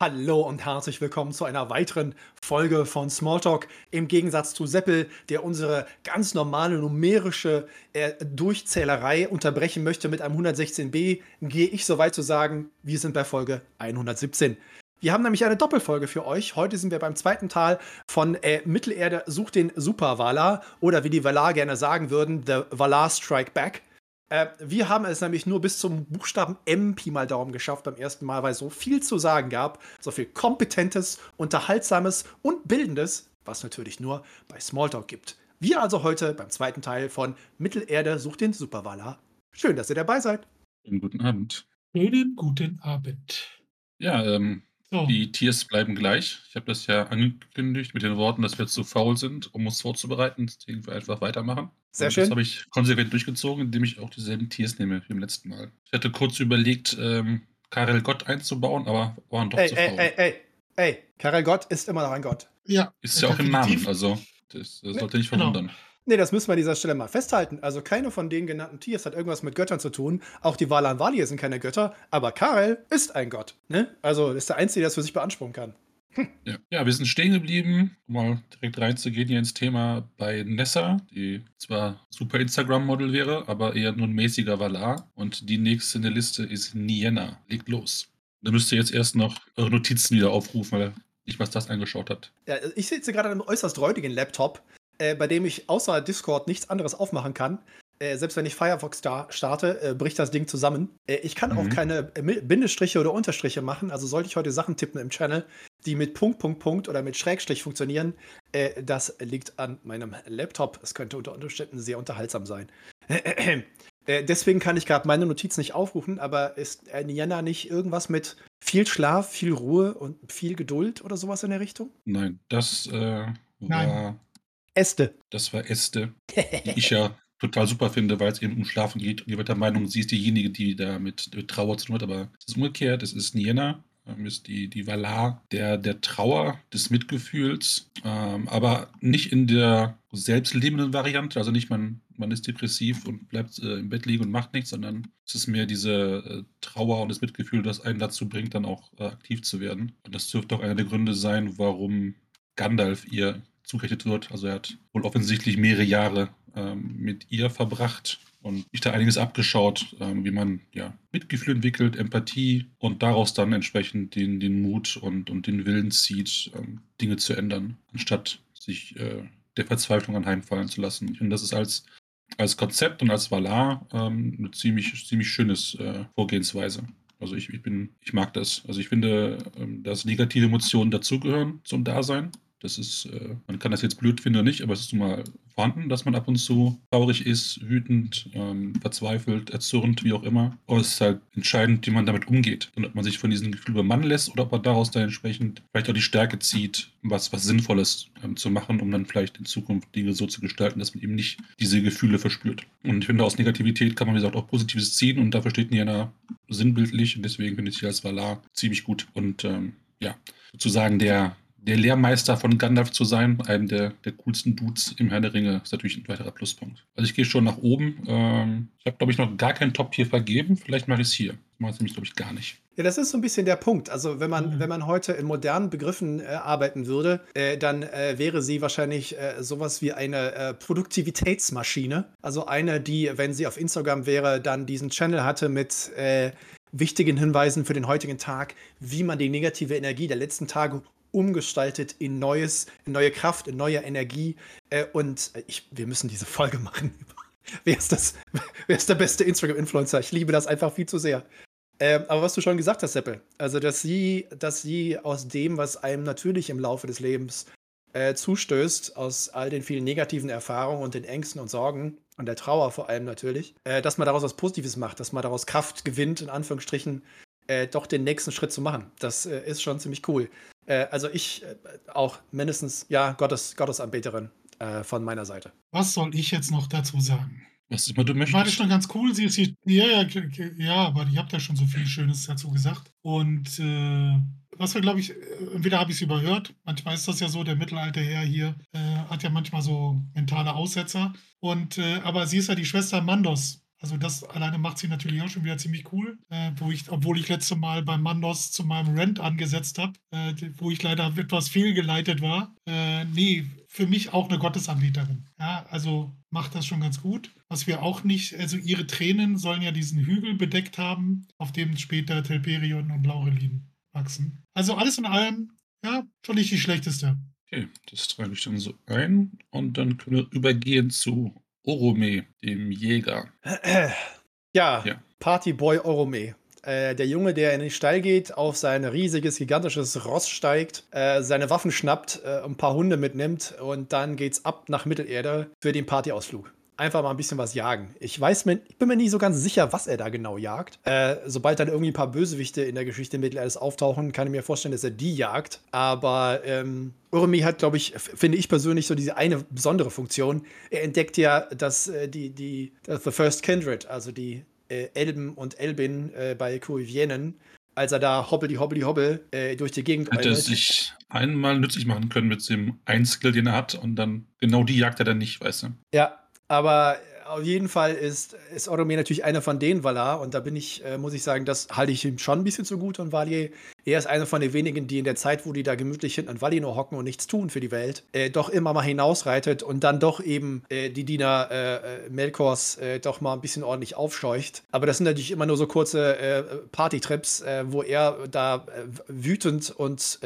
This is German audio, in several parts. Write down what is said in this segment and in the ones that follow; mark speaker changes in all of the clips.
Speaker 1: Hallo und herzlich willkommen zu einer weiteren Folge von Smalltalk. Im Gegensatz zu Seppel, der unsere ganz normale numerische äh, Durchzählerei unterbrechen möchte mit einem 116b, gehe ich so weit zu sagen, wir sind bei Folge 117. Wir haben nämlich eine Doppelfolge für euch. Heute sind wir beim zweiten Teil von äh, Mittelerde sucht den Super Valar oder wie die Valar gerne sagen würden, The Valar Strike Back. Äh, wir haben es nämlich nur bis zum Buchstaben M Pi mal Daumen geschafft beim ersten Mal, weil es so viel zu sagen gab, so viel Kompetentes, Unterhaltsames und Bildendes, was natürlich nur bei Smalltalk gibt. Wir also heute beim zweiten Teil von Mittelerde sucht den Superwaller. Schön, dass ihr dabei seid.
Speaker 2: Schönen guten Abend.
Speaker 3: Schönen guten Abend.
Speaker 2: Ja, ähm, so. Die Tiers bleiben gleich. Ich habe das ja angekündigt mit den Worten, dass wir zu faul sind, um uns vorzubereiten. Deswegen wir einfach weitermachen.
Speaker 1: Sehr Und schön.
Speaker 2: Das habe ich konsequent durchgezogen, indem ich auch dieselben Tiers nehme wie im letzten Mal. Ich hatte kurz überlegt, ähm, Karel Gott einzubauen, aber waren doch
Speaker 1: ey,
Speaker 2: zu
Speaker 1: faul. Ey, ey, ey, ey, Karel Gott ist immer noch ein Gott.
Speaker 2: Ja. Ist ja auch im Namen, also das, das sollte nicht genau. verwundern. Genau.
Speaker 1: Nee, das müssen wir an dieser Stelle mal festhalten. Also keine von den genannten Tiers hat irgendwas mit Göttern zu tun. Auch die Valan Valir sind keine Götter, aber Karel ist ein Gott. Ne? Also ist der Einzige, der es für sich beanspruchen kann.
Speaker 2: Hm. Ja. ja, wir sind stehen geblieben, um mal direkt reinzugehen hier ins Thema bei Nessa, die zwar super Instagram-Model wäre, aber eher nur ein mäßiger Valar. Und die nächste in der Liste ist Nienna. Legt los. Da müsst ihr jetzt erst noch eure Notizen wieder aufrufen, weil ich was das angeschaut hat.
Speaker 1: Ja, ich sitze gerade an einem äußerst räudigen Laptop äh, bei dem ich außer Discord nichts anderes aufmachen kann. Äh, selbst wenn ich Firefox starte, äh, bricht das Ding zusammen. Äh, ich kann mhm. auch keine äh, Bindestriche oder Unterstriche machen. Also sollte ich heute Sachen tippen im Channel, die mit Punkt, Punkt, Punkt oder mit Schrägstrich funktionieren, äh, das liegt an meinem Laptop. Es könnte unter Umständen sehr unterhaltsam sein. deswegen kann ich gerade meine Notiz nicht aufrufen, aber ist äh, Nienna nicht irgendwas mit viel Schlaf, viel Ruhe und viel Geduld oder sowas in der Richtung?
Speaker 2: Nein, das war Nein.
Speaker 1: Äste.
Speaker 2: Das war Äste, die ich ja total super finde, weil es eben um Schlafen geht. Und ihr wird der Meinung, sie ist diejenige, die da mit, mit Trauer zu tun hat, aber es ist umgekehrt. Es ist Nienna, ähm, ist die, die Valar der, der Trauer, des Mitgefühls, ähm, aber nicht in der selbstlebenden Variante, also nicht man, man ist depressiv und bleibt äh, im Bett liegen und macht nichts, sondern es ist mehr diese äh, Trauer und das Mitgefühl, das einen dazu bringt, dann auch äh, aktiv zu werden. Und das dürfte auch einer der Gründe sein, warum Gandalf ihr zugerechnet wird. Also er hat wohl offensichtlich mehrere Jahre ähm, mit ihr verbracht und sich da einiges abgeschaut, ähm, wie man ja Mitgefühl entwickelt, Empathie und daraus dann entsprechend den, den Mut und, und den Willen zieht, ähm, Dinge zu ändern, anstatt sich äh, der Verzweiflung anheimfallen zu lassen. Ich finde, das ist als, als Konzept und als Valar ähm, eine ziemlich, ziemlich schönes äh, Vorgehensweise. Also ich, ich bin, ich mag das. Also ich finde, ähm, dass negative Emotionen dazugehören zum Dasein. Das ist, äh, man kann das jetzt blöd finden oder nicht, aber es ist nun mal vorhanden, dass man ab und zu traurig ist, wütend, ähm, verzweifelt, erzürnt, wie auch immer. Aber es ist halt entscheidend, wie man damit umgeht. Und ob man sich von diesem Gefühl übermannen lässt oder ob man daraus dann entsprechend vielleicht auch die Stärke zieht, was, was Sinnvolles ähm, zu machen, um dann vielleicht in Zukunft Dinge so zu gestalten, dass man eben nicht diese Gefühle verspürt. Und ich finde, aus Negativität kann man, wie gesagt, auch Positives ziehen und dafür steht Niana sinnbildlich und deswegen finde ich sie als Valar ziemlich gut. Und ähm, ja, sozusagen der der Lehrmeister von Gandalf zu sein, einem der, der coolsten Dudes im Herr der Ringe, ist natürlich ein weiterer Pluspunkt. Also ich gehe schon nach oben. Ähm, ich habe, glaube ich, noch gar keinen Top-Tier vergeben. Vielleicht mache ich es hier. Das mache ich nämlich, glaube ich, gar nicht.
Speaker 1: Ja, das ist so ein bisschen der Punkt. Also wenn man, mhm. wenn man heute in modernen Begriffen äh, arbeiten würde, äh, dann äh, wäre sie wahrscheinlich äh, sowas wie eine äh, Produktivitätsmaschine. Also eine, die, wenn sie auf Instagram wäre, dann diesen Channel hatte mit äh, wichtigen Hinweisen für den heutigen Tag, wie man die negative Energie der letzten Tage umgestaltet in Neues, in neue Kraft, in neue Energie. Äh, und ich, wir müssen diese Folge machen. wer, ist das, wer ist der beste Instagram-Influencer? Ich liebe das einfach viel zu sehr. Ähm, aber was du schon gesagt hast, Seppel, also dass sie, dass sie aus dem, was einem natürlich im Laufe des Lebens äh, zustößt, aus all den vielen negativen Erfahrungen und den Ängsten und Sorgen und der Trauer vor allem natürlich, äh, dass man daraus was Positives macht, dass man daraus Kraft gewinnt, in Anführungsstrichen, äh, doch den nächsten Schritt zu machen. Das äh, ist schon ziemlich cool. Äh, also ich äh, auch mindestens, ja, Gottes, Gottesanbeterin äh, von meiner Seite.
Speaker 3: Was soll ich jetzt noch dazu sagen?
Speaker 2: Was immer du möchtest.
Speaker 3: War das schon ganz cool. Sie ist hier, ja, ja, ja, aber ihr habt ja schon so viel Schönes dazu gesagt. Und äh, was wir, glaube ich, entweder habe ich es überhört, manchmal ist das ja so, der Mittelalterherr hier äh, hat ja manchmal so mentale Aussetzer. Und äh, aber sie ist ja die Schwester Mandos Also das alleine macht sie natürlich auch schon wieder ziemlich cool. Äh, wo ich, obwohl ich letzte Mal bei Mandos zu meinem Rent angesetzt habe, äh, wo ich leider etwas fehlgeleitet war. Äh, nee, für mich auch eine Gottesanbieterin. Ja, also macht das schon ganz gut. Was wir auch nicht, also ihre Tränen sollen ja diesen Hügel bedeckt haben, auf dem später Telperion und Laurelin wachsen. Also alles in allem, ja, schon nicht die schlechteste.
Speaker 2: Okay, das trage ich dann so ein und dann können wir übergehen zu Orome, dem Jäger.
Speaker 1: Ja, ja. Partyboy Orome. Äh, der Junge, der in den Stall geht, auf sein riesiges, gigantisches Ross steigt, äh, seine Waffen schnappt, äh, ein paar Hunde mitnimmt und dann geht's ab nach Mittelerde für den Partyausflug einfach mal ein bisschen was jagen. Ich weiß mir, ich bin mir nicht so ganz sicher, was er da genau jagt. Äh, sobald dann irgendwie ein paar Bösewichte in der Geschichte Mittelalters auftauchen, kann ich mir vorstellen, dass er die jagt. Aber ähm, Urmi hat, glaube ich, finde ich persönlich so diese eine besondere Funktion. Er entdeckt ja, dass äh, die, die, The First Kindred, also die äh, Elben und Elbin äh, bei Kuivienen, als er da hobbel die hobbel äh, durch die Gegend
Speaker 2: Hätte er sich einmal nützlich machen können mit dem einen Skill, den er hat und dann genau die jagt er dann nicht, weißt du?
Speaker 1: Ja, aber auf jeden Fall ist, ist Oromir natürlich einer von denen Valar und da bin ich, äh, muss ich sagen, das halte ich ihm schon ein bisschen zugute und Valier er ist einer von den wenigen, die in der Zeit, wo die da gemütlich hinten an Valinor hocken und nichts tun für die Welt, äh, doch immer mal hinausreitet und dann doch eben äh, die Diener äh, äh Melkors äh, doch mal ein bisschen ordentlich aufscheucht. Aber das sind natürlich immer nur so kurze äh, Partytrips, wo er da wütend und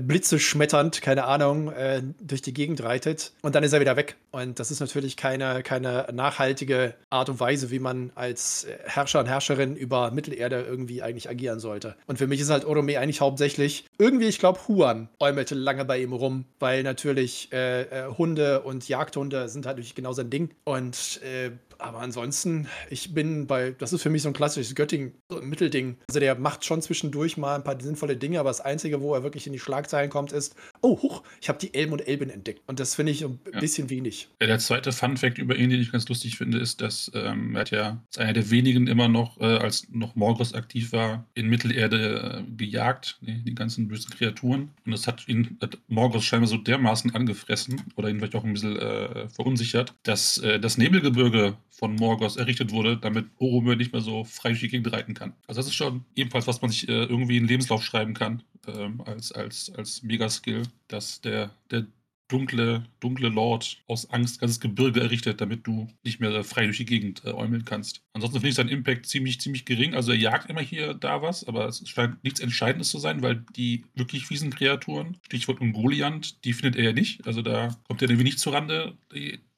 Speaker 1: blitzeschmetternd, keine Ahnung, durch die Gegend reitet und dann ist er wieder weg. Und das ist natürlich keine, keine nachhaltige Art und Weise, wie man als Herrscher und Herrscherin über Mittelerde irgendwie eigentlich agieren sollte. Und für mich ist halt Orome eigentlich hauptsächlich. Irgendwie, ich glaube, Huan äumelte lange bei ihm rum, weil natürlich äh, äh, Hunde und Jagdhunde sind halt natürlich genau sein Ding. Und äh, aber ansonsten, ich bin bei, das ist für mich so ein klassisches Götting, so ein Mittelding. Also der macht schon zwischendurch mal ein paar sinnvolle Dinge, aber das Einzige, wo er wirklich in die Schlagzeilen kommt, ist, oh, huch, ich habe die Elben und Elben entdeckt. Und das finde ich ein ja. bisschen wenig.
Speaker 2: Der zweite Fun-Fact über ihn, den ich ganz lustig finde, ist, dass ähm, er hat ja als einer der wenigen immer noch, äh, als noch Morgos aktiv war, in Mittelerde äh, gejagt, die, die, ganzen bösen Kreaturen. Und das hat ihn, hat Morgos scheinbar so dermaßen angefressen oder ihn vielleicht auch ein bisschen äh, verunsichert, dass äh, das Nebelgebirge von Morgos errichtet wurde, damit Boromir nicht mehr so frei durch die Gegend reiten kann. Also das ist schon ebenfalls, was man sich äh, irgendwie in den Lebenslauf schreiben kann, ähm, als, als, als Megaskill, dass der, der dunkle, dunkle Lord aus Angst ganzes Gebirge errichtet, damit du nicht mehr frei durch die Gegend äh, äumeln kannst. Ansonsten finde ich seinen Impact ziemlich, ziemlich gering. Also er jagt immer hier da was, aber es scheint nichts Entscheidendes zu sein, weil die wirklich fiesen Kreaturen, Stichwort Ungoliant, die findet er ja nicht. Also da kommt er irgendwie nicht zurande,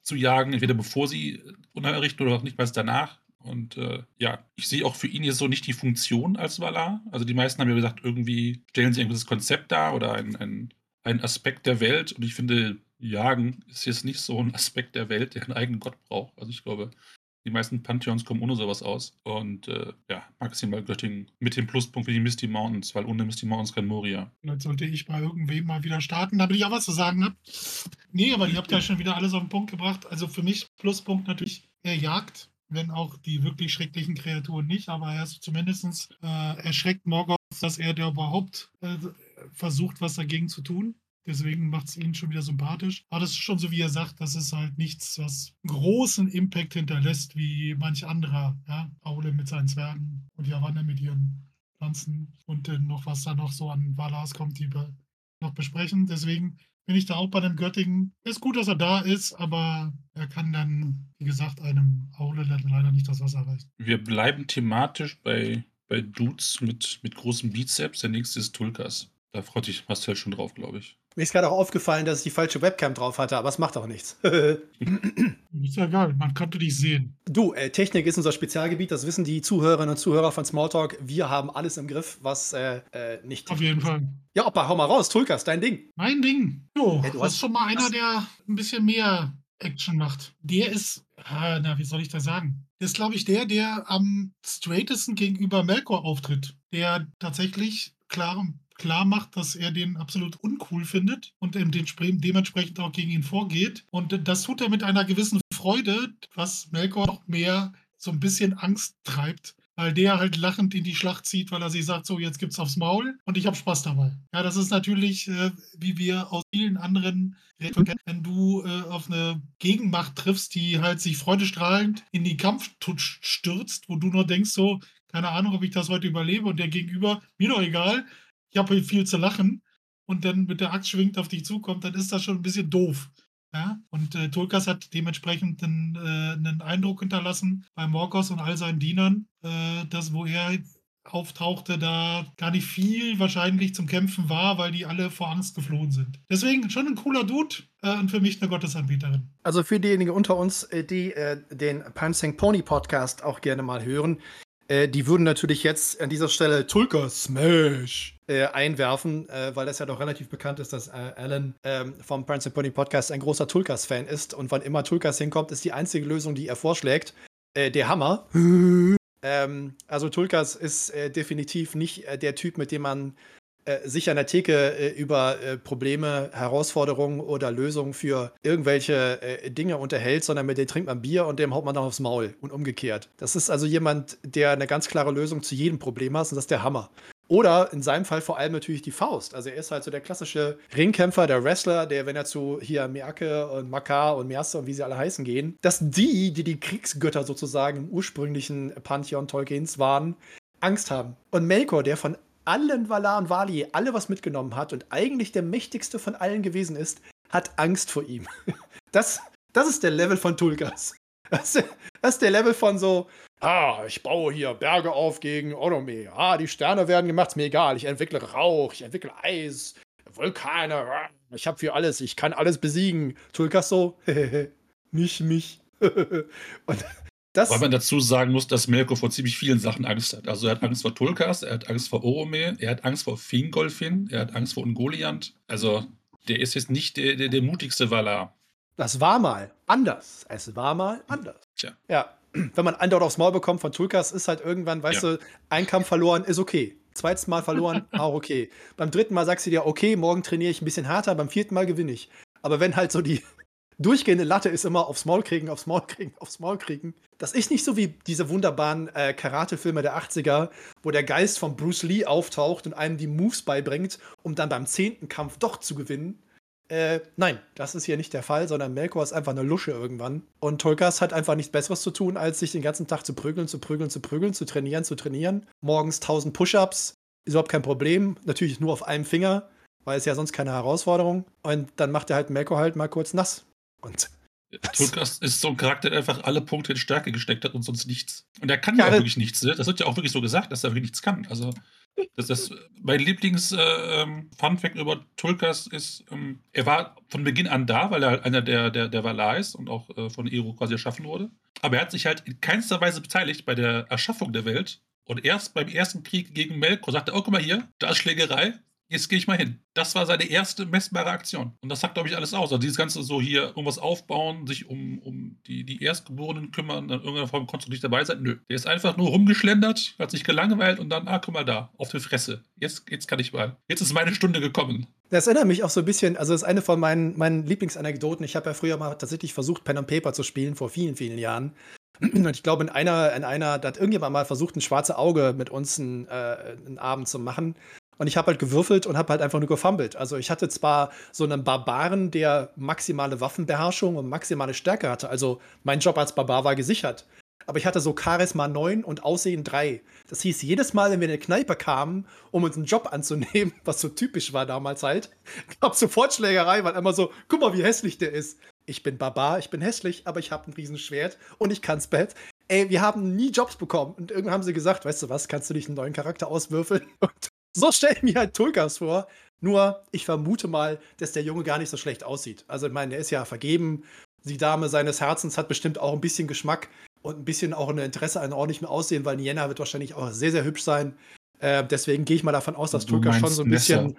Speaker 2: zu jagen, entweder bevor sie unerrichten oder auch nicht mal danach. Und äh, ja, ich sehe auch für ihn jetzt so nicht die Funktion als Valar. Also die meisten haben ja gesagt, irgendwie stellen sie ein gewisses Konzept dar oder ein, ein, ein Aspekt der Welt. Und ich finde, Jagen ist jetzt nicht so ein Aspekt der Welt, der einen eigenen Gott braucht. Also ich glaube, die meisten Pantheons kommen ohne sowas aus. Und äh, ja, maximal Göttingen mit dem Pluspunkt für die Misty Mountains, weil ohne Misty Mountains kein Moria.
Speaker 3: Vielleicht sollte ich bei irgendwem mal wieder starten, damit ich auch was zu sagen habe. Nee, aber ihr habt ja schon wieder alles auf den Punkt gebracht. Also für mich Pluspunkt natürlich, er jagt, wenn auch die wirklich schrecklichen Kreaturen nicht, aber er ist zumindest äh, erschreckt Morgoth, dass er da überhaupt äh, versucht, was dagegen zu tun. Deswegen macht es ihn schon wieder sympathisch. Aber das ist schon so, wie er sagt, das ist halt nichts, was großen Impact hinterlässt, wie manch anderer. Ja? Aule mit seinen Zwergen und Javanne mit ihren Pflanzen und dann noch, was da noch so an Valas kommt, die wir noch besprechen. Deswegen bin ich da auch bei dem Göttingen. Ist gut, dass er da ist, aber er kann dann, wie gesagt, einem Aule leider nicht das Wasser reichen.
Speaker 2: Wir bleiben thematisch bei, bei Dudes mit, mit großen Bizeps. Der nächste ist Tulkas. Da freut sich Marcel schon drauf, glaube ich.
Speaker 1: Mir ist gerade auch aufgefallen, dass ich die falsche Webcam drauf hatte, aber es macht auch nichts.
Speaker 3: ist ja egal, man konnte dich sehen.
Speaker 1: Du, äh, Technik ist unser Spezialgebiet, das wissen die Zuhörerinnen und Zuhörer von Smalltalk. Wir haben alles im Griff, was äh, äh, nicht.
Speaker 3: Auf jeden Fall.
Speaker 1: Ja, Opa, hau mal raus, Tulkas, dein Ding.
Speaker 3: Mein Ding. Jo, ja, du das ist schon mal einer, der ein bisschen mehr Action macht. Der ist, ah, na, wie soll ich das sagen? Der ist, glaube ich, der, der am straightesten gegenüber Melkor auftritt. Der tatsächlich klar klar macht, dass er den absolut uncool findet und dementsprechend auch gegen ihn vorgeht. Und das tut er mit einer gewissen Freude, was Melkor noch mehr so ein bisschen Angst treibt, weil der halt lachend in die Schlacht zieht, weil er sich sagt, so, jetzt gibt's aufs Maul und ich habe Spaß dabei. Ja, das ist natürlich, äh, wie wir aus vielen anderen kennen, wenn du äh, auf eine Gegenmacht triffst, die halt sich freudestrahlend in den Kampf stürzt, wo du nur denkst, so, keine Ahnung, ob ich das heute überlebe und der Gegenüber, mir doch egal, ich habe viel zu lachen und dann mit der Axt schwingt auf dich zukommt, dann ist das schon ein bisschen doof. Ja, und äh, Tulkas hat dementsprechend einen, äh, einen Eindruck hinterlassen bei Morkos und all seinen Dienern, äh, dass wo er auftauchte, da gar nicht viel wahrscheinlich zum Kämpfen war, weil die alle vor Angst geflohen sind. Deswegen schon ein cooler Dude äh, und für mich eine Gottesanbieterin.
Speaker 1: Also für diejenigen unter uns, äh, die äh, den Pansing Pony Podcast auch gerne mal hören, äh, die würden natürlich jetzt an dieser Stelle Tulka Smash äh, einwerfen, äh, weil das ja doch relativ bekannt ist, dass äh, Alan ähm, vom Prince Pony Podcast ein großer Tulkas-Fan ist. Und wann immer Tulkas hinkommt, ist die einzige Lösung, die er vorschlägt, äh, der Hammer. ähm, also Tulkas ist äh, definitiv nicht der Typ, mit dem man sich an der Theke über Probleme, Herausforderungen oder Lösungen für irgendwelche Dinge unterhält, sondern mit dem trinkt man Bier und dem haut man dann aufs Maul und umgekehrt. Das ist also jemand, der eine ganz klare Lösung zu jedem Problem hat und das ist der Hammer. Oder in seinem Fall vor allem natürlich die Faust. Also er ist halt so der klassische Ringkämpfer, der Wrestler, der, wenn er zu hier Merke und Makar und Meerste und wie sie alle heißen gehen, dass die, die die Kriegsgötter sozusagen im ursprünglichen Pantheon Tolkiens waren, Angst haben. Und Melkor, der von allen Valar und Vali alle was mitgenommen hat und eigentlich der mächtigste von allen gewesen ist, hat Angst vor ihm. Das, das ist der Level von Tulgas. Das, das ist der Level von so, Ah, ich baue hier Berge auf gegen Onome. Ah, die Sterne werden gemacht, ist mir egal. Ich entwickle Rauch, ich entwickle Eis, Vulkane. Ich habe für alles, ich kann alles besiegen. Tulkas so, nicht mich.
Speaker 2: Und das Weil man dazu sagen muss, dass Melko vor ziemlich vielen Sachen Angst hat. Also er hat Angst vor Tulkas, er hat Angst vor Orome, er hat Angst vor Fingolfin, er hat Angst vor Ungoliant. Also der ist jetzt nicht der, der, der mutigste Valar.
Speaker 1: Das war mal anders. Es war mal anders.
Speaker 2: Tja.
Speaker 1: Ja, wenn man ein Dort aufs Maul bekommt von Tulkas, ist halt irgendwann, weißt ja. du, ein Kampf verloren ist okay. Zweites Mal verloren, auch okay. Beim dritten Mal sagst du dir, okay, morgen trainiere ich ein bisschen härter, beim vierten Mal gewinne ich. Aber wenn halt so die durchgehende Latte ist immer aufs Maul kriegen, aufs Maul kriegen, aufs Maul kriegen. Das ist nicht so wie diese wunderbaren äh, Karate-Filme der 80er, wo der Geist von Bruce Lee auftaucht und einem die Moves beibringt, um dann beim zehnten Kampf doch zu gewinnen. Äh, nein, das ist hier nicht der Fall, sondern Melkor ist einfach eine Lusche irgendwann. Und Tolkas hat einfach nichts Besseres zu tun, als sich den ganzen Tag zu prügeln, zu prügeln, zu prügeln, zu trainieren, zu trainieren. Morgens 1000 Push-Ups, ist überhaupt kein Problem. Natürlich nur auf einem Finger, weil es ja sonst keine Herausforderung. Und dann macht er halt Melkor halt mal kurz nass. Und
Speaker 2: Tulkas ist so ein Charakter, der einfach alle Punkte in Stärke gesteckt hat und sonst nichts. Und er kann ja, ja wirklich nichts. Ne? Das wird ja auch wirklich so gesagt, dass er wirklich nichts kann. Also das ist mein Lieblings-Fun-Fact äh, ähm, über Tulkas ist, ähm, er war von Beginn an da, weil er halt einer der, der, der Valar ist und auch äh, von Ero quasi erschaffen wurde. Aber er hat sich halt in keinster Weise beteiligt bei der Erschaffung der Welt. Und erst beim ersten Krieg gegen Melkor sagte er, oh, guck mal hier, da ist Schlägerei, jetzt gehe ich mal hin. Das war seine erste messbare Aktion. Und das sagt, glaube ich, alles aus. Also dieses Ganze so hier irgendwas aufbauen, sich um, um die, die Erstgeborenen kümmern, in irgendeiner Form konntest du nicht dabei sein. Nö. Der ist einfach nur rumgeschlendert, hat sich gelangweilt und dann, ah, guck mal da, auf die Fresse. Jetzt, jetzt kann ich mal. Jetzt ist meine Stunde gekommen.
Speaker 1: Das erinnert mich auch so ein bisschen, also das ist eine von meinen, meinen Lieblingsanekdoten. Ich habe ja früher mal tatsächlich versucht, Pen and Paper zu spielen, vor vielen, vielen Jahren. Und ich glaube, in einer, in einer, da hat irgendjemand mal versucht, ein schwarzes Auge mit uns einen, äh, einen Abend zu machen. Und ich habe halt gewürfelt und habe halt einfach nur gefummelt. Also ich hatte zwar so einen Barbaren, der maximale Waffenbeherrschung und maximale Stärke hatte. Also mein Job als Barbar war gesichert. Aber ich hatte so Charisma 9 und Aussehen 3. Das hieß, jedes Mal, wenn wir in eine Kneipe kamen, um uns einen Job anzunehmen, was so typisch war damals halt, gab es sofort Schlägerei, weil immer so, guck mal, wie hässlich der ist. Ich bin Barbar, ich bin hässlich, aber ich habe ein Riesenschwert und ich kann's Bett. Ey, wir haben nie Jobs bekommen. Und irgendwann haben sie gesagt, weißt du was, kannst du nicht einen neuen Charakter auswürfeln? Und so stelle ich mir halt Tulkas vor. Nur, ich vermute mal, dass der Junge gar nicht so schlecht aussieht. Also, ich meine, er ist ja vergeben. Die Dame seines Herzens hat bestimmt auch ein bisschen Geschmack und ein bisschen auch ein Interesse an ordentlichem Aussehen, weil Nienna wird wahrscheinlich auch sehr, sehr hübsch sein. Äh, deswegen gehe ich mal davon aus, dass Tulkas schon so ein bisschen.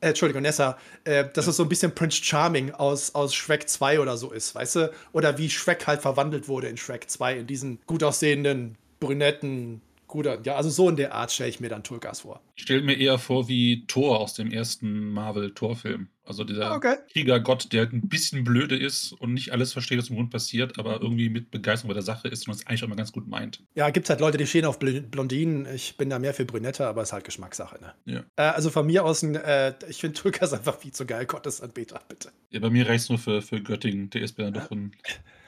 Speaker 1: Äh, Entschuldigung, Nessa, äh, dass ja. es so ein bisschen Prince Charming aus, aus Shrek 2 oder so ist, weißt du? Oder wie Shrek halt verwandelt wurde in Shrek 2, in diesen gut aussehenden, brünetten, guter. Ja, also so in der Art stelle ich mir dann Tulkas vor.
Speaker 2: Ich stelle mir eher vor wie Thor aus dem ersten Marvel-Thor-Film. Also dieser
Speaker 1: Okay.
Speaker 2: Kriegergott, der halt ein bisschen blöde ist und nicht alles versteht, was im Grund passiert, aber irgendwie mit Begeisterung bei der Sache ist und es eigentlich auch immer ganz gut meint.
Speaker 1: Ja, gibt halt Leute, die stehen auf Bl- Blondinen. Ich bin da mehr für Brünette, aber ist halt Geschmackssache, ne?
Speaker 2: Ja.
Speaker 1: Äh, also von mir aus, äh, ich finde Tulkas einfach viel zu geil, Gottesanbeter, bitte.
Speaker 2: Ja, bei mir reicht es nur für, für Göttingen. Der ist mir dann doch in,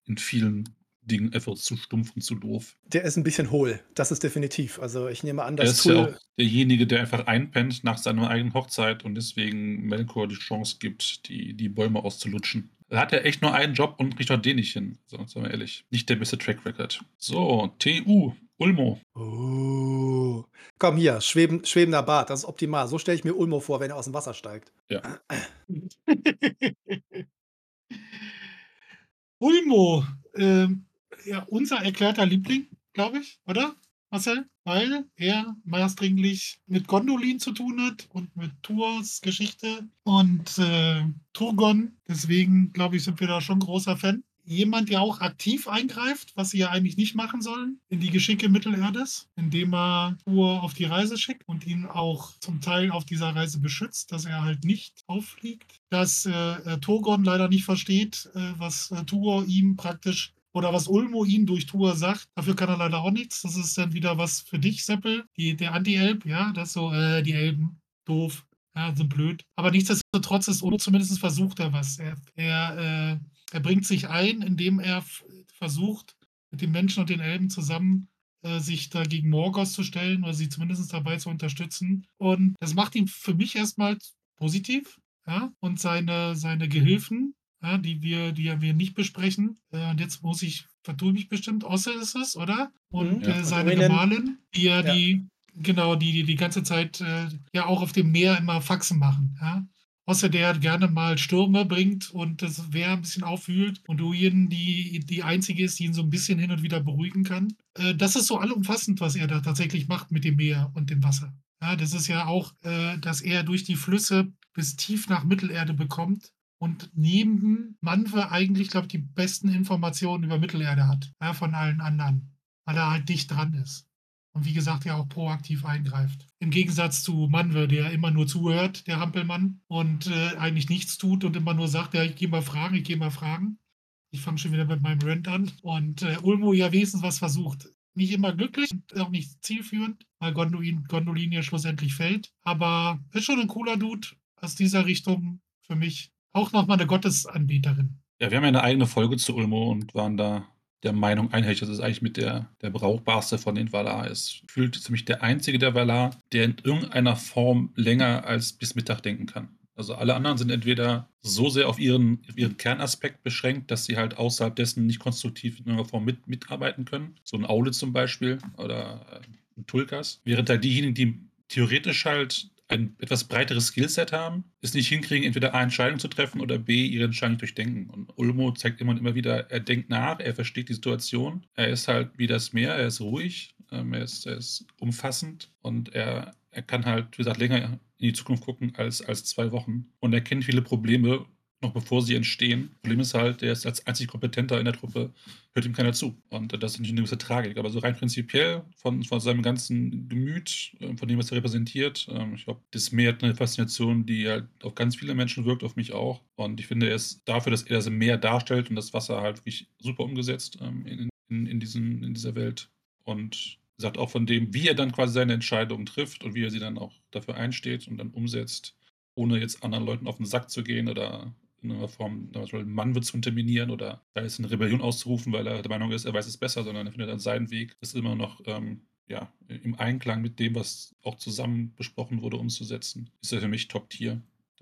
Speaker 2: in vielen Dingen einfach zu stumpf und zu doof.
Speaker 1: Der ist ein bisschen hohl, das ist definitiv. Also ich nehme an,
Speaker 2: Er
Speaker 1: das
Speaker 2: ist ja
Speaker 1: Tool.
Speaker 2: auch derjenige, der einfach einpennt nach seiner eigenen Hochzeit und deswegen Melkor die Chance gibt, die, die Bäume auszulutschen. Da hat er echt nur einen Job und kriegt auch den nicht hin. So, sagen wir ehrlich. Nicht der beste Track Record. So, TU, Ulmo.
Speaker 1: Oh. Komm hier, schweben, schwebender Bart, das ist optimal. So stelle ich mir Ulmo vor, wenn er aus dem Wasser steigt.
Speaker 3: Ulmo, ähm, ja, unser erklärter Liebling, glaube ich, oder, Marcel? Weil er maßdringlich mit Gondolin zu tun hat und mit Tours Geschichte und äh, Turgon. Deswegen, glaube ich, sind wir da schon großer Fan. Jemand, der auch aktiv eingreift, was sie ja eigentlich nicht machen sollen, in die Geschicke Mittelerdes, indem er Tur auf die Reise schickt und ihn auch zum Teil auf dieser Reise beschützt, dass er halt nicht auffliegt. Dass äh, äh, Turgon leider nicht versteht, äh, was äh, Tur ihm praktisch oder was Ulmo ihm durch Tour sagt, dafür kann er leider auch nichts. Das ist dann wieder was für dich, Seppel. Die, der Anti-Elb, ja, das so, äh, die Elben, doof, ja, sind blöd. Aber nichtsdestotrotz ist Ulmo zumindest versucht er was. Er, er, äh, er bringt sich ein, indem er versucht, mit den Menschen und den Elben zusammen äh, sich da gegen Morgoth zu stellen oder sie zumindest dabei zu unterstützen. Und das macht ihn für mich erstmal positiv. Ja? Und seine, seine Gehilfen, ja, die wir, die ja wir nicht besprechen. Äh, und jetzt muss ich, vertue mich bestimmt, Osse ist es, oder? Und
Speaker 1: Mhm.
Speaker 3: äh,
Speaker 2: Ja.
Speaker 3: seine
Speaker 1: Orinen.
Speaker 3: Gemahlin, die ja,
Speaker 1: Ja.
Speaker 3: die, genau, die, die die ganze Zeit äh, ja auch auf dem Meer immer Faxen machen. Ja? Osse, der gerne mal Stürme bringt und das Wehr ein bisschen aufwühlt und Duin, die die einzige ist, die ihn so ein bisschen hin und wieder beruhigen kann. Äh, das ist so allumfassend, was er da tatsächlich macht mit dem Meer und dem Wasser. Ja, das ist ja auch, äh, dass er durch die Flüsse bis tief nach Mittelerde bekommt und neben Manwe eigentlich, glaube ich, die besten Informationen über Mittelerde hat, ja, von allen anderen, weil er halt dicht dran ist. Und wie gesagt, ja auch proaktiv eingreift. Im Gegensatz zu Manwe, der immer nur zuhört, der Hampelmann, und äh, eigentlich nichts tut und immer nur sagt, ja, ich gehe mal fragen, ich gehe mal fragen. Ich fange schon wieder mit meinem Rant an. Und äh, Ulmo ja wenigstens was versucht. Nicht immer glücklich auch nicht zielführend, weil Gondolin, Gondolin ja schlussendlich fällt. Aber ist schon ein cooler Dude aus dieser Richtung für mich. Auch nochmal eine Gottesanbeterin.
Speaker 2: Ja, wir haben ja eine eigene Folge zu Ulmo und waren da der Meinung einhellig, dass es eigentlich mit der, der brauchbarste von den Valar ist. Fühlt ziemlich der einzige der Valar, der in irgendeiner Form länger als bis Mittag denken kann. Also alle anderen sind entweder so sehr auf ihren, auf ihren Kernaspekt beschränkt, dass sie halt außerhalb dessen nicht konstruktiv in irgendeiner Form mit, mitarbeiten können. So ein Aule zum Beispiel oder äh, ein Tulkas. Während halt diejenigen, die theoretisch halt ein etwas breiteres Skillset haben, es nicht hinkriegen, entweder A, Entscheidungen zu treffen oder B, ihre Entscheidung durchdenken. Und Ulmo zeigt immer und immer wieder, er denkt nach, er versteht die Situation, er ist halt wie das Meer, er ist ruhig, ähm, er, ist, er ist umfassend und er, er kann halt, wie gesagt, länger in die Zukunft gucken als, als zwei Wochen. Und er kennt viele Probleme, noch bevor sie entstehen. Problem ist halt, der ist als einzig kompetenter in der Truppe, hört ihm keiner zu. Und das ist natürlich eine gewisse Tragik. Aber so rein prinzipiell von, von seinem ganzen Gemüt, äh, von dem, was er repräsentiert, ähm, ich glaube, das Meer hat eine Faszination, die halt auf ganz viele Menschen wirkt, auf mich auch. Und ich finde, er ist dafür, dass er das Meer darstellt und das Wasser halt wirklich super umgesetzt ähm, in, in, in, diesen, in dieser Welt. Und sagt auch von dem, wie er dann quasi seine Entscheidungen trifft und wie er sie dann auch dafür einsteht und dann umsetzt, ohne jetzt anderen Leuten auf den Sack zu gehen oder irgendeiner Form zum Beispiel einen Mann zu unterminieren oder da ist eine Rebellion auszurufen, weil er der Meinung ist, er weiß es besser, sondern er findet dann seinen Weg. Das ist immer noch ähm, ja, im Einklang mit dem, was auch zusammen besprochen wurde, umzusetzen. Ist er für mich Top-Tier.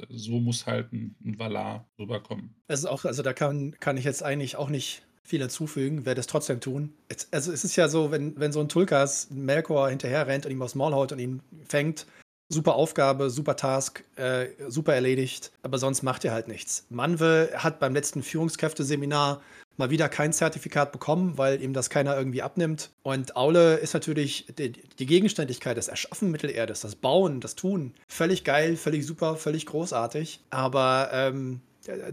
Speaker 2: So muss halt ein, Valar rüberkommen.
Speaker 1: Also auch, also da kann, kann ich jetzt eigentlich auch nicht viel hinzufügen, werde es trotzdem tun. Also es ist ja so, wenn, wenn so ein Tulkas Melkor hinterher rennt und ihm aufs Maul haut und ihn fängt, super Aufgabe, super Task, äh, super erledigt, aber sonst macht er halt nichts. Manwe hat beim letzten Führungskräfteseminar mal wieder kein Zertifikat bekommen, weil ihm das keiner irgendwie abnimmt. Und Aule ist natürlich die, die Gegenständigkeit, das Erschaffen Mittelerdes, das Bauen, das Tun, völlig geil, völlig super, völlig großartig. Aber ähm,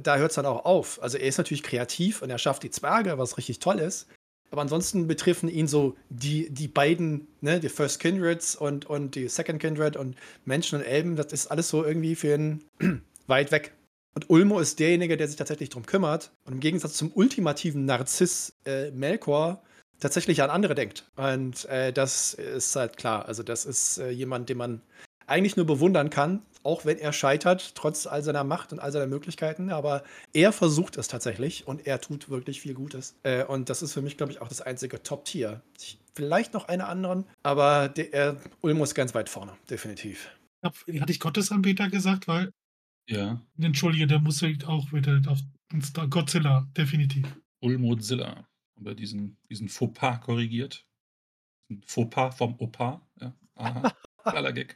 Speaker 1: da hört es dann auch auf. Also er ist natürlich kreativ und er schafft die Zwerge, was richtig toll ist. Aber ansonsten betreffen ihn so die, die beiden, ne, die First Kindreds und, und die Second Kindred und Menschen und Elben, das ist alles so irgendwie für ihn weit weg. Und Ulmo ist derjenige, der sich tatsächlich darum kümmert. Und im Gegensatz zum ultimativen Narziss äh, Melkor tatsächlich an andere denkt. Und äh, das ist halt klar. Also, das ist äh, jemand, den man eigentlich nur bewundern kann, auch wenn er scheitert, trotz all seiner Macht und all seiner Möglichkeiten. Aber er versucht es tatsächlich und er tut wirklich viel Gutes. Äh, und das ist für mich, glaube ich, auch das einzige Top-Tier. Vielleicht noch eine anderen, aber der, er, Ulmo ist ganz weit vorne, definitiv.
Speaker 3: Hatte ich Gottesanbeter gesagt, weil.
Speaker 2: Ja.
Speaker 3: Entschuldige, da muss ich auch wieder auf Godzilla, definitiv.
Speaker 2: Ulmozilla. Haben wir diesen, diesen Fauxpas korrigiert? Fauxpas vom Opa. Ja. Aha. Geiler Gag.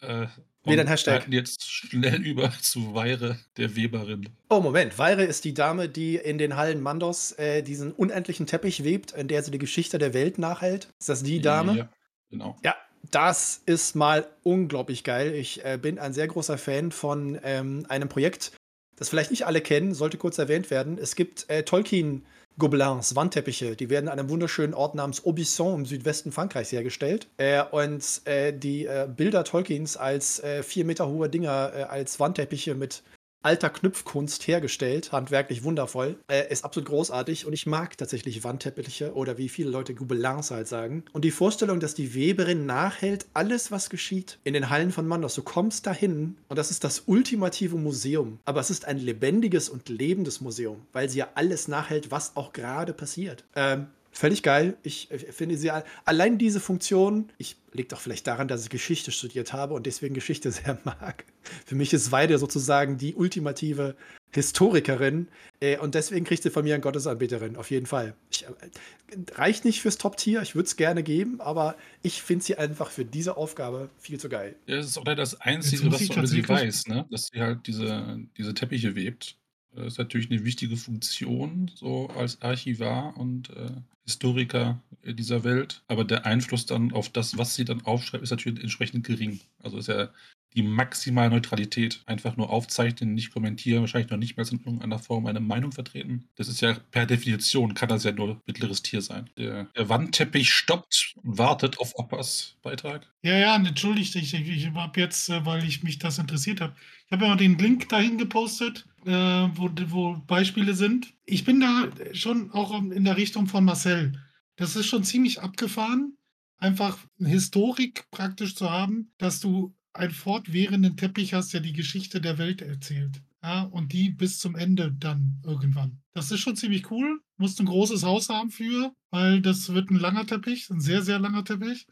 Speaker 1: Äh, Wieder ein Hashtag.
Speaker 2: Wir jetzt schnell über zu Weire, der Weberin.
Speaker 1: Oh, Moment. Weire ist die Dame, die in den Hallen Mandos äh, diesen unendlichen Teppich webt, in der sie die Geschichte der Welt nachhält. Ist das die Dame?
Speaker 2: Ja, genau.
Speaker 1: Ja, das ist mal unglaublich geil. Ich äh, bin ein sehr großer Fan von ähm, einem Projekt, das vielleicht nicht alle kennen, sollte kurz erwähnt werden. Es gibt äh, Tolkien- Gobelins, Wandteppiche, die werden an einem wunderschönen Ort namens Aubusson im Südwesten Frankreichs hergestellt. Äh, und äh, die äh, Bilder Tolkiens als äh, vier Meter hohe Dinger, äh, als Wandteppiche mit alter Knüpfkunst hergestellt, handwerklich wundervoll. Äh, ist absolut großartig und ich mag tatsächlich Wandteppiche oder wie viele Leute Gobelins halt sagen. Und die Vorstellung, dass die Weberin nachhält, alles, was geschieht in den Hallen von Mandos. Du kommst dahin und das ist das ultimative Museum. Aber es ist ein lebendiges und lebendes Museum, weil sie ja alles nachhält, was auch gerade passiert. Ähm, Völlig geil. Ich finde sie allein diese Funktion, ich liegt auch vielleicht daran, dass ich Geschichte studiert habe und deswegen Geschichte sehr mag. Für mich ist Weide sozusagen die ultimative Historikerin äh, und deswegen kriegt sie von mir eine Gottesanbeterin, auf jeden Fall. Ich, äh, reicht nicht fürs Top-Tier, ich würde es gerne geben, aber ich finde sie einfach für diese Aufgabe viel zu geil.
Speaker 2: Ja, das ist auch das Einzige, was du über sie weiß, ne? dass sie halt diese, diese Teppiche webt. Das ist natürlich eine wichtige Funktion, so als Archivar und äh, Historiker dieser Welt. Aber der Einfluss dann auf das, was sie dann aufschreibt, ist natürlich entsprechend gering. Also ist ja die maximale Neutralität. Einfach nur aufzeichnen, nicht kommentieren, wahrscheinlich noch nicht mehr in irgendeiner Form eine Meinung vertreten. Das ist ja per Definition, kann das ja nur mittleres Tier sein. Der, der Wandteppich stoppt und wartet auf Oppas Beitrag.
Speaker 3: Ja, ja, entschuldigt dich. Ich, ich habe jetzt, äh, weil ich mich das interessiert habe, ich habe ja mal den Link dahin gepostet, äh, wo, wo Beispiele sind. Ich bin da schon auch in der Richtung von Marcel. Das ist schon ziemlich abgefahren, einfach Historik praktisch zu haben, dass du einen fortwährenden Teppich hast, der die Geschichte der Welt erzählt. Ja, und die bis zum Ende dann irgendwann. Das ist schon ziemlich cool. Musst ein großes Haus haben für, weil das wird ein langer Teppich, ein sehr, sehr langer Teppich.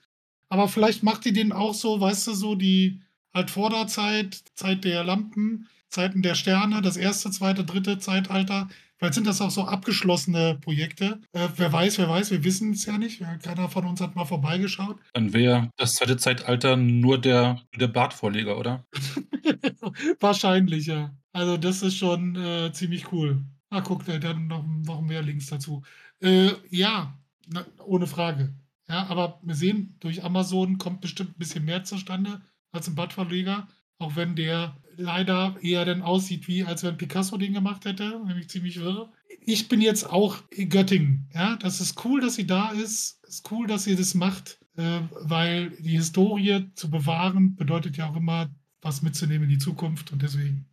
Speaker 3: Aber vielleicht macht die den auch so, weißt du, so die halt Vorderzeit, Zeit der Lampen, Zeiten der Sterne, das erste, zweite, dritte Zeitalter. Vielleicht sind das auch so abgeschlossene Projekte. Äh, wer weiß, wer weiß, wir wissen es ja nicht. Keiner von uns hat mal vorbeigeschaut.
Speaker 2: Dann wäre das zweite Zeitalter nur der, der Bartvorleger, oder?
Speaker 3: Wahrscheinlich, ja. Also das ist schon äh, ziemlich cool. Ah, guck, dann noch, noch mehr Links dazu. Äh, ja, na, ohne Frage. Ja, aber wir sehen, durch Amazon kommt bestimmt ein bisschen mehr zustande als ein Badverleger. Auch wenn der leider eher dann aussieht, wie als wenn Picasso den gemacht hätte, nämlich ziemlich wirr. Ich bin jetzt auch in Göttingen. Ja, das ist cool, dass sie da ist. Es Ist cool, dass sie das macht, äh, weil die Historie zu bewahren bedeutet ja auch immer, was mitzunehmen in die Zukunft. Und deswegen,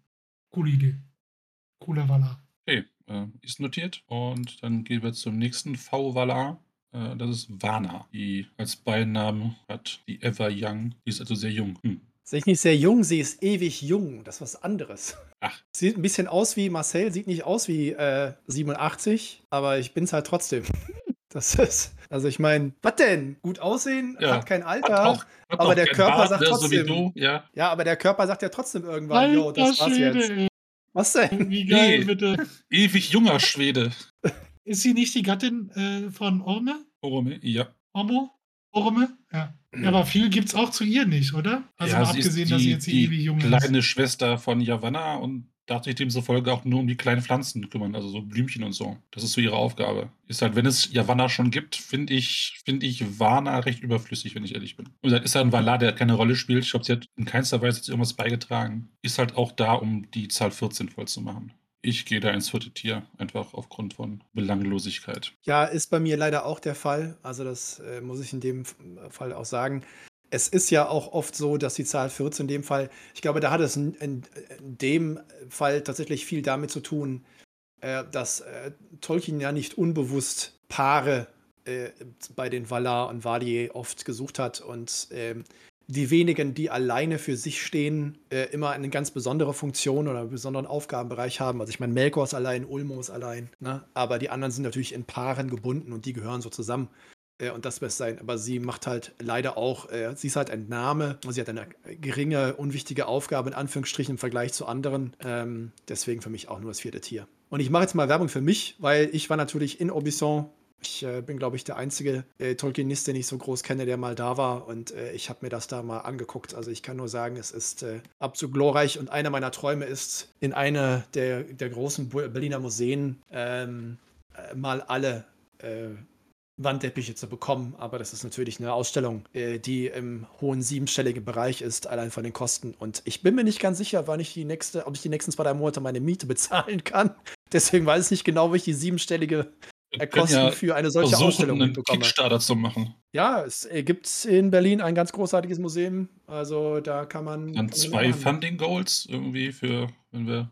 Speaker 3: coole Idee. Cooler Valar.
Speaker 2: Okay, äh, ist notiert. Und dann gehen wir zum nächsten V-Valar. Äh, das ist Vana, die als Beinamen hat die Ever Young. Die ist also sehr jung. Hm.
Speaker 1: Sie ist nicht sehr jung, sie ist ewig jung. Das ist was anderes. Ach. Sieht ein bisschen aus wie Marcel, sieht nicht aus wie äh, 87, aber ich bin's halt trotzdem. Das ist, also ich meine, was denn? Gut aussehen, ja. hat kein Alter, hat auch, hat aber der Körper Bart, sagt ne, trotzdem. So ja. ja, aber der Körper sagt ja trotzdem irgendwann, jo, das war's Schwede, jetzt. Ey. Was denn?
Speaker 3: Wie geil, nee, bitte.
Speaker 2: Ewig junger Schwede.
Speaker 3: Ist sie nicht die Gattin äh, von Orme?
Speaker 2: Orme, ja.
Speaker 3: Ormo? Orme? Ja. Ja, aber viel gibt es auch zu ihr nicht, oder? Also ja, abgesehen,
Speaker 2: die,
Speaker 3: dass sie jetzt
Speaker 2: die ewig jung ist. kleine Schwester von Yavanna und darf sich demzufolge auch nur um die kleinen Pflanzen kümmern, also so Blümchen und so. Das ist so ihre Aufgabe. Ist halt, wenn es Yavanna schon gibt, finde ich, finde ich Vana recht überflüssig, wenn ich ehrlich bin. Und ist halt ein Valar, der keine Rolle spielt. Ich glaube, sie hat in keinster Weise irgendwas beigetragen. Ist halt auch da, um die Zahl 14 voll zu machen. Ich gehe da ins vierte Tier, einfach aufgrund von Belanglosigkeit.
Speaker 1: Ja, ist bei mir leider auch der Fall. Also das äh, muss ich in dem Fall auch sagen. es ist ja auch oft so, dass die Zahl 14 in dem Fall, ich glaube, da hat es in, in, in dem Fall tatsächlich viel damit zu tun, äh, dass äh, Tolkien ja nicht unbewusst Paare äh, bei den Valar und Valier oft gesucht hat und ähm, die wenigen, die alleine für sich stehen, äh, immer eine ganz besondere Funktion oder einen besonderen Aufgabenbereich haben. Also ich meine, Melkor ist allein, Ulmo ist allein, ne? aber die anderen sind natürlich in Paaren gebunden und die gehören so zusammen. Äh, und das wird sein. Aber sie macht halt leider auch, äh, sie ist halt ein Name, sie hat eine geringe, unwichtige Aufgabe in Anführungsstrichen im Vergleich zu anderen. Ähm, deswegen für mich auch nur das vierte Tier. Und ich mache jetzt mal Werbung für mich, weil ich war natürlich in Aubusson ich äh, bin, glaube ich, der einzige äh, Tolkienist, den ich so groß kenne, der mal da war. Und äh, ich habe mir das da mal angeguckt. Also ich kann nur sagen, es ist äh, absolut glorreich. Und einer meiner Träume ist, in einer der, der großen Berliner Museen ähm, äh, mal alle äh, Wandteppiche zu bekommen. Aber das ist natürlich eine Ausstellung, die im hohen siebenstelligen Bereich ist, allein von den Kosten. Und ich bin mir nicht ganz sicher, wann ich die nächste, ob ich die nächsten zwei, drei Monate meine Miete bezahlen kann. Deswegen weiß ich nicht genau, wie ich die siebenstellige Kosten ja für eine solche Ausstellung
Speaker 2: einen bekomme. Kickstarter zu machen.
Speaker 1: Ja, es gibt in Berlin ein ganz großartiges Museum. Also da kann man.
Speaker 2: Dann zwei Funding Goals irgendwie für, wenn wir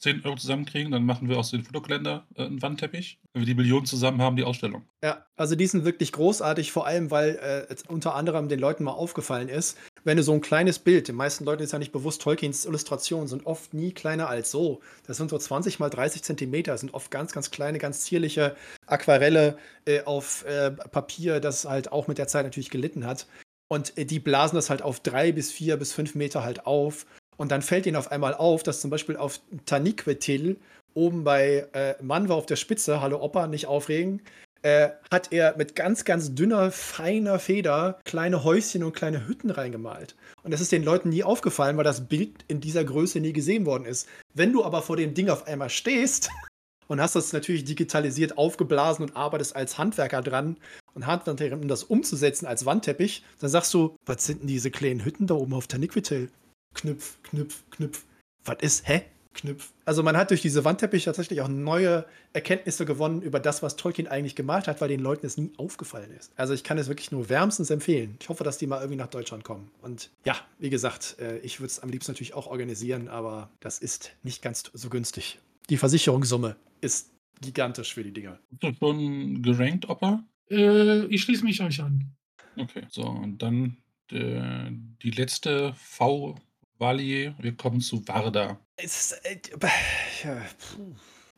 Speaker 2: 10 Euro zusammenkriegen, dann machen wir aus dem Fotokalender äh, einen Wandteppich. Wenn wir die Millionen zusammen haben, die Ausstellung.
Speaker 1: Ja, also die sind wirklich großartig, vor allem, weil äh, unter anderem den Leuten mal aufgefallen ist, wenn du so ein kleines Bild, den meisten Leuten ist ja nicht bewusst, Tolkiens Illustrationen sind oft nie kleiner als so. Das sind so 20 mal 30 Zentimeter, das sind oft ganz, ganz kleine, ganz zierliche Aquarelle äh, auf äh, Papier, das halt auch mit der Zeit natürlich gelitten hat. Und äh, die blasen das halt auf drei bis vier bis fünf Meter halt auf. Und dann fällt ihnen auf einmal auf, dass zum Beispiel auf Taniquetil oben bei äh, Mann war auf der Spitze, hallo Opa, nicht aufregen, äh, hat er mit ganz, ganz dünner, feiner Feder kleine Häuschen und kleine Hütten reingemalt. Und das ist den Leuten nie aufgefallen, weil das Bild in dieser Größe nie gesehen worden ist. Wenn du aber vor dem Ding auf einmal stehst und hast das natürlich digitalisiert aufgeblasen und arbeitest als Handwerker dran und Handwerker, um das umzusetzen als Wandteppich, dann sagst du, was sind denn diese kleinen Hütten da oben auf Taniquitel? Knüpf, Knüpf, Knüpf. Was ist, hä? Knüpf. Also man hat durch diese Wandteppich tatsächlich auch neue Erkenntnisse gewonnen über das, was Tolkien eigentlich gemalt hat, weil den Leuten es nie aufgefallen ist. Also ich kann es wirklich nur wärmstens empfehlen. Ich hoffe, dass die mal irgendwie nach Deutschland kommen. Und ja, wie gesagt, äh, ich würde es am liebsten natürlich auch organisieren, aber das ist nicht ganz so günstig. Die Versicherungssumme ist gigantisch für die Dinger.
Speaker 2: Ist das schon gerankt, Opa?
Speaker 3: Äh, ich schließe mich euch an.
Speaker 2: Okay, so, und dann der, die letzte V Valier. Wir kommen zu Varda.
Speaker 1: Es, äh, ja,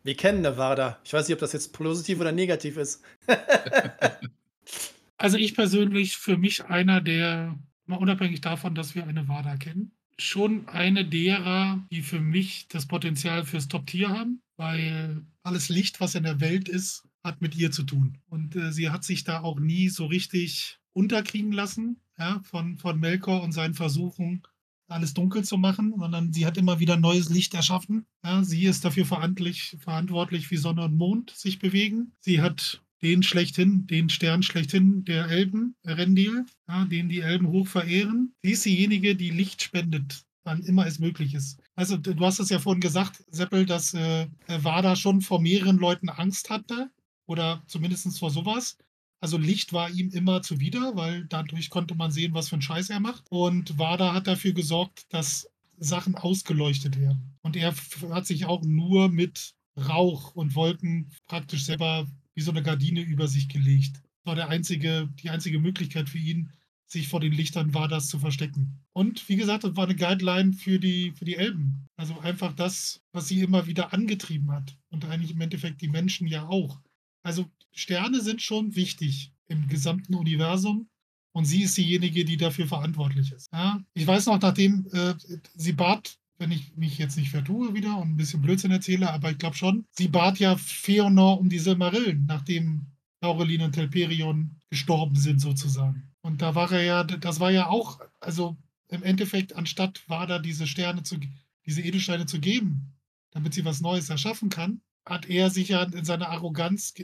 Speaker 1: wir kennen eine Varda. Ich weiß nicht, ob das jetzt positiv oder negativ ist.
Speaker 3: also ich persönlich, für mich einer der, mal unabhängig davon, dass wir eine Varda kennen, schon eine derer, die für mich das Potenzial fürs Top-Tier haben, weil alles Licht, was in der Welt ist, hat mit ihr zu tun. Und äh, sie hat sich da auch nie so richtig unterkriegen lassen ja, von, von Melkor und seinen Versuchen, alles dunkel zu machen, sondern sie hat immer wieder neues Licht erschaffen. Ja, sie ist dafür verantwortlich, verantwortlich, wie Sonne und Mond sich bewegen. Sie hat den schlechthin, den Stern schlechthin der Elben, Rendil, ja, den die Elben hoch verehren. Sie ist diejenige, die Licht spendet, wann immer es möglich ist. Also du hast es ja vorhin gesagt, Seppel, dass äh, Wada schon vor mehreren Leuten Angst hatte oder zumindest vor sowas. Also Licht war ihm immer zuwider, weil dadurch konnte man sehen, was für einen Scheiß er macht. Und Wada hat dafür gesorgt, dass Sachen ausgeleuchtet werden. Und er hat sich auch nur mit Rauch und Wolken praktisch selber wie so eine Gardine über sich gelegt. Das war der einzige, die einzige Möglichkeit für ihn, sich vor den Lichtern war, das zu verstecken. Und wie gesagt, das war eine Guideline für die, für die Elben. Also einfach das, was sie immer wieder angetrieben hat. Und eigentlich im Endeffekt die Menschen ja auch. Also Sterne sind schon wichtig im gesamten Universum und sie ist diejenige, die dafür verantwortlich ist. Ja? Ich weiß noch, nachdem äh, sie bat, wenn ich mich jetzt nicht vertue wieder und ein bisschen Blödsinn erzähle, aber ich glaube schon, sie bat ja Feonor um die Silmarillen, nachdem Laurelin und Telperion gestorben sind sozusagen. Und da war er ja, das war ja auch, also im Endeffekt, anstatt war da diese Sterne zu, diese Edelsteine zu geben, damit sie was Neues erschaffen kann, hat er sich ja in seiner Arroganz,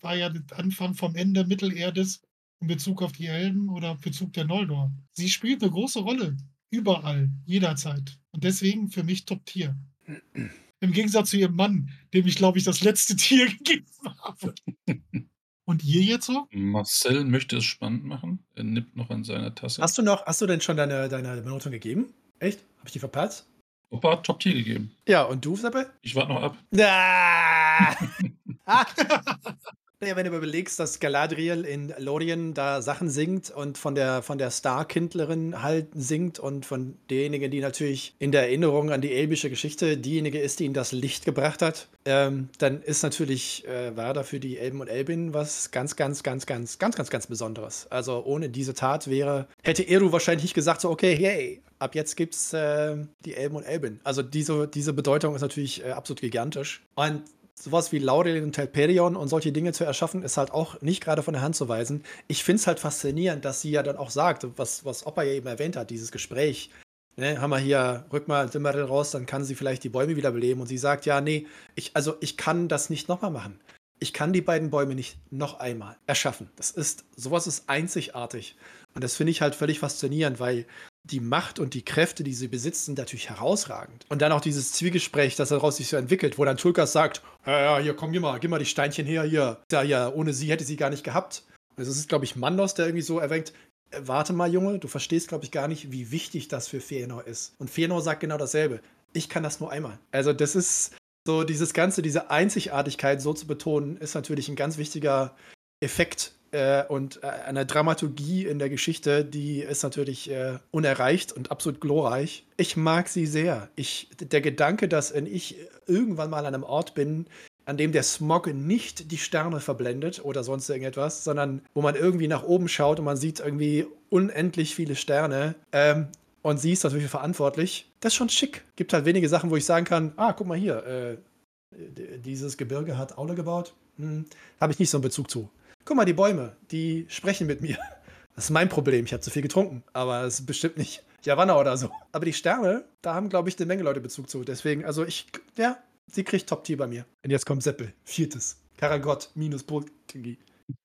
Speaker 3: war ja der Anfang vom Ende Mittelerdes in Bezug auf die Elben oder Bezug der Noldor. Sie spielt eine große Rolle. Überall, jederzeit. Und deswegen für mich Top-Tier. Im Gegensatz zu ihrem Mann, dem ich, glaube ich, das letzte Tier gegeben habe. Und ihr jetzt so?
Speaker 2: Marcel möchte es spannend machen. Er nippt noch an seiner Tasse.
Speaker 1: Hast du noch, hast du denn schon deine, deine Benotung gegeben? Echt? Habe ich die verpasst?
Speaker 2: Opa hat Top Tier gegeben.
Speaker 1: Ja, und du, Seppe?
Speaker 2: Ich warte noch ab.
Speaker 1: Ah! Ja, wenn du überlegst, dass Galadriel in Lorien da Sachen singt und von der, von der Star-Kindlerin halt singt und von derjenigen, die natürlich in der Erinnerung an die elbische Geschichte diejenige ist, die ihnen das Licht gebracht hat, ähm, dann ist natürlich äh, Werder für die Elben und Elbinnen was ganz, ganz, ganz, ganz, ganz, ganz, ganz Besonderes. Also ohne diese Tat wäre, hätte Eru wahrscheinlich nicht gesagt, so, okay, hey, ab jetzt gibt's äh, die Elben und Elbinnen. Also diese, diese Bedeutung ist natürlich äh, absolut gigantisch. Und sowas wie Laurel und Telperion und solche Dinge zu erschaffen, ist halt auch nicht gerade von der Hand zu weisen. Ich finde es halt faszinierend, dass sie ja dann auch sagt, was, was Opa ja eben erwähnt hat, dieses Gespräch. Ne, haben wir hier, rück mal Dimmerl raus, dann kann sie vielleicht die Bäume wiederbeleben. Und sie sagt, ja, nee, ich, also ich kann das nicht nochmal machen. Ich kann die beiden Bäume nicht noch einmal erschaffen. Das ist, sowas ist einzigartig. Und das finde ich halt völlig faszinierend, weil die Macht und die Kräfte, die sie besitzt, sind natürlich herausragend. Und dann auch dieses Zwiegespräch, das daraus sich so entwickelt, wo dann Tulkas sagt, ja, ja, hier, komm, gib mal, gib mal die Steinchen her, hier. Ja, ja, ohne sie hätte sie gar nicht gehabt. Also es ist, glaube ich, Mandos, der irgendwie so erwähnt, äh, warte mal, Junge, du verstehst, glaube ich, gar nicht, wie wichtig das für Fëanor ist. Und Fëanor sagt genau dasselbe. Ich kann das nur einmal. Also das ist so, dieses Ganze, diese Einzigartigkeit so zu betonen, ist natürlich ein ganz wichtiger Effekt äh, und äh, eine Dramaturgie in der Geschichte, die ist natürlich äh, unerreicht und absolut glorreich. Ich mag sie sehr. Ich, der Gedanke, dass ich irgendwann mal an einem Ort bin, an dem der Smog nicht die Sterne verblendet oder sonst irgendetwas, sondern wo man irgendwie nach oben schaut und man sieht irgendwie unendlich viele Sterne. Ähm, und sie ist natürlich verantwortlich. Das ist schon schick. Gibt halt wenige Sachen, wo ich sagen kann: Ah, guck mal hier, äh, dieses Gebirge hat Aule gebaut. Hm, Habe ich nicht so einen Bezug zu. Guck mal, die Bäume, die sprechen mit mir. Das ist mein Problem. Ich habe zu viel getrunken, aber es ist bestimmt nicht Javanna oder so. Aber die Sterne, da haben, glaube ich, eine Menge Leute Bezug zu. Deswegen, also ich, ja, sie kriegt Top-Tier bei mir. Und jetzt kommt Seppel. Viertes. Karagott minus Poltegi.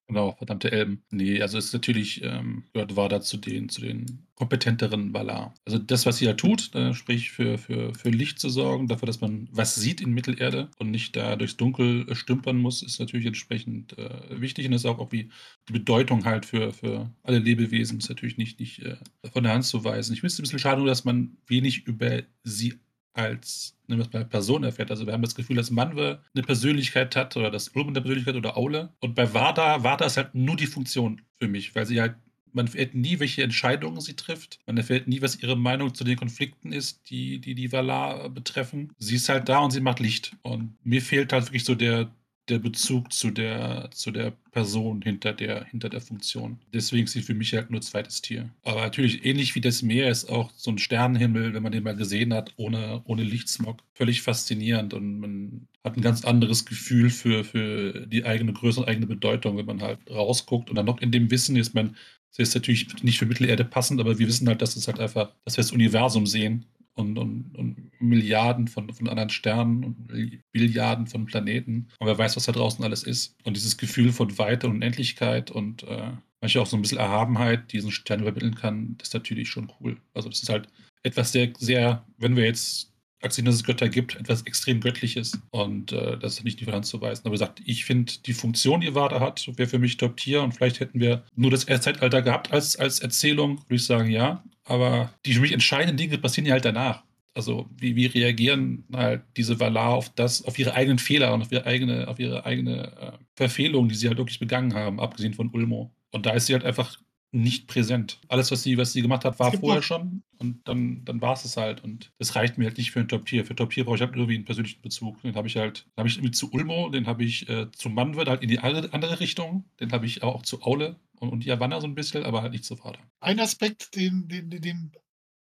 Speaker 2: Genau, verdammte Elben. Nee, also ist natürlich, ähm, gehört Wada zu den, zu den kompetenteren Valar. Also das, was sie ja tut, äh, sprich für, für, für Licht zu sorgen, dafür, dass man was sieht in Mittelerde und nicht da durchs Dunkel äh, stümpern muss, ist natürlich entsprechend äh, wichtig und ist auch, auch die Bedeutung halt für, für alle Lebewesen ist natürlich nicht, nicht äh, von der Hand zu weisen. Ich finde es ein bisschen schade, nur dass man wenig über sie als bei Person erfährt. Also wir haben das Gefühl, dass Manwe eine Persönlichkeit hat oder dass Ulm eine Persönlichkeit oder Aule. Und bei Vada, Vada ist halt nur die Funktion für mich, weil sie halt, man erfährt nie, welche Entscheidungen sie trifft. Man erfährt nie, was ihre Meinung zu den Konflikten ist, die die, die Valar betreffen. Sie ist halt da und sie macht Licht. Und mir fehlt halt wirklich so der, der Bezug zu der, zu der Person hinter der, hinter der Funktion. Deswegen ist sie für mich halt nur zweites Tier. Aber natürlich, ähnlich wie das Meer ist auch so ein Sternenhimmel, wenn man den mal gesehen hat, ohne, ohne Lichtsmog, völlig faszinierend und man hat ein ganz anderes Gefühl für, für die eigene Größe und eigene Bedeutung, wenn man halt rausguckt und dann noch in dem Wissen ist man, das ist natürlich nicht für Mittelerde passend, aber wir wissen halt, dass es halt einfach, dass wir das Universum sehen und, und, und Milliarden von, von anderen Sternen und Billiarden von Planeten. Und wer weiß, was da draußen alles ist. Und dieses Gefühl von Weite und Unendlichkeit und äh, manchmal auch so ein bisschen Erhabenheit, die diesen Stern übermitteln kann, das ist natürlich schon cool. Also das ist halt etwas sehr, sehr, wenn wir jetzt akzeptieren, dass es Götter gibt, etwas extrem Göttliches. Und äh, das ist nicht die Hand zu weisen. Aber gesagt, ich finde, die Funktion, die Vada hat, wäre für mich Top-Tier. Und vielleicht hätten wir nur das Erstzeitalter gehabt als, als Erzählung, würde ich sagen, ja. Aber die für mich entscheidenden Dinge passieren ja halt danach. Also wie, wie reagieren halt diese Valar auf das, auf ihre eigenen Fehler und auf ihre eigene, auf ihre eigene äh, Verfehlung, die sie halt wirklich begangen haben, abgesehen von Ulmo. Und da ist sie halt einfach nicht präsent. Alles, was sie, was sie gemacht hat, war vorher schon und dann, dann war es es halt. Und das reicht mir halt nicht für ein Top-Tier. Für Top-Tier brauche ich halt irgendwie einen persönlichen Bezug. Den habe ich halt, den habe ich irgendwie zu Ulmo, den habe ich äh, zu Manwed halt in die andere Richtung, den habe ich auch zu Aule und, und Yavanna so ein bisschen, aber halt nicht zu Vater.
Speaker 3: Ein Aspekt, den, den, den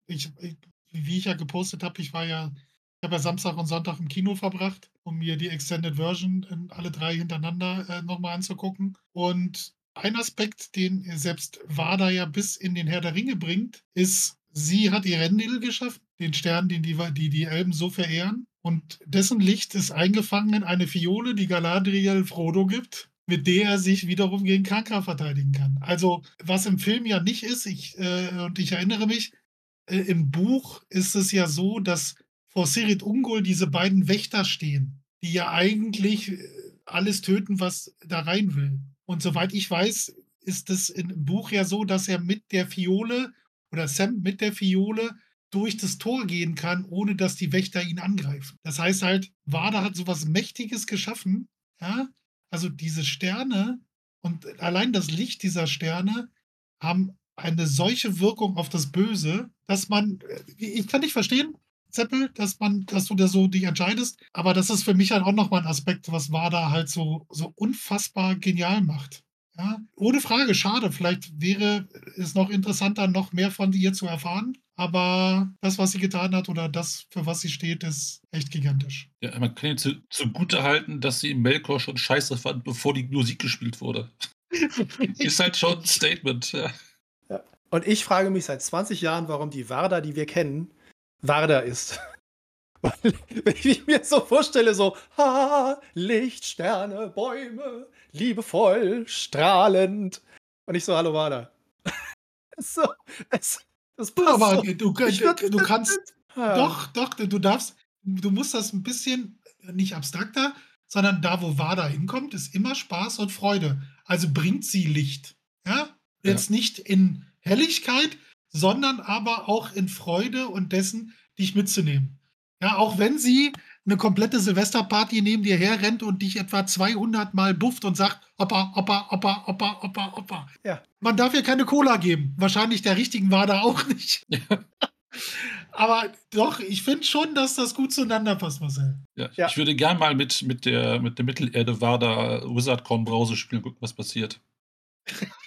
Speaker 3: ich, wie ich ja gepostet habe, ich war ja, ich habe ja Samstag und Sonntag im Kino verbracht, um mir die Extended Version alle drei hintereinander äh, nochmal anzugucken. Und ein Aspekt, den selbst Wada ja bis in den Herr der Ringe bringt, ist, sie hat Erendil geschaffen, den Stern, den die, die, die Elben so verehren. Und dessen Licht ist eingefangen in eine Fiole, die Galadriel Frodo gibt, mit der er sich wiederum gegen Kranker verteidigen kann. Also, was im Film ja nicht ist, ich, äh, und ich erinnere mich, äh, im Buch ist es ja so, dass vor Sirit Ungol diese beiden Wächter stehen, die ja eigentlich äh, alles töten, was da rein will. Und soweit ich weiß, ist es im Buch ja so, dass er mit der Fiole oder Sam mit der Fiole durch das Tor gehen kann, ohne dass die Wächter ihn angreifen. Das heißt halt, Wada hat sowas Mächtiges geschaffen, ja, also diese Sterne und allein das Licht dieser Sterne haben eine solche Wirkung auf das Böse, dass man, äh, ich kann nicht verstehen, Zeppel, dass man, dass du da so dich entscheidest, aber das ist für mich halt auch nochmal ein Aspekt, was Wada halt so, so unfassbar genial macht. Ja, ohne Frage, schade. Vielleicht wäre es noch interessanter, noch mehr von ihr zu erfahren. Aber das, was sie getan hat oder das, für was sie steht, ist echt gigantisch.
Speaker 2: Ja, man kann ihr zu, zugute halten, dass sie im Melkor schon scheiße fand, bevor die Musik gespielt wurde. ist halt schon ein Statement. Ja.
Speaker 1: Und ich frage mich seit 20 Jahren, warum die Warda, die wir kennen, Warda ist. Wenn ich mir so vorstelle, so, ha, Licht, Sterne, Bäume, liebevoll, strahlend. Und ich so, hallo Warda. so,
Speaker 3: es, das passt Aber so. du, du, du kannst, ja. doch, doch, du darfst, du musst das ein bisschen, nicht abstrakter, sondern da, wo Wada hinkommt, ist immer Spaß und Freude. Also bringt sie Licht. Ja? Jetzt ja. nicht in Helligkeit, sondern aber auch in Freude und dessen, dich mitzunehmen. Ja, auch wenn sie eine komplette Silvesterparty neben dir herrennt und dich etwa 200 Mal bufft und sagt, Opa, Opa, Opa, Opa, Opa, Opa. Ja. Man darf ihr keine Cola geben. Wahrscheinlich der richtigen war da auch nicht. Ja. Aber doch, ich finde schon, dass das gut zueinander passt, Marcel.
Speaker 2: Ja, ja. Ich würde gern mal mit, mit, der, mit der Mittelerde Wada Wizardcon Brause spielen, gucken, was passiert.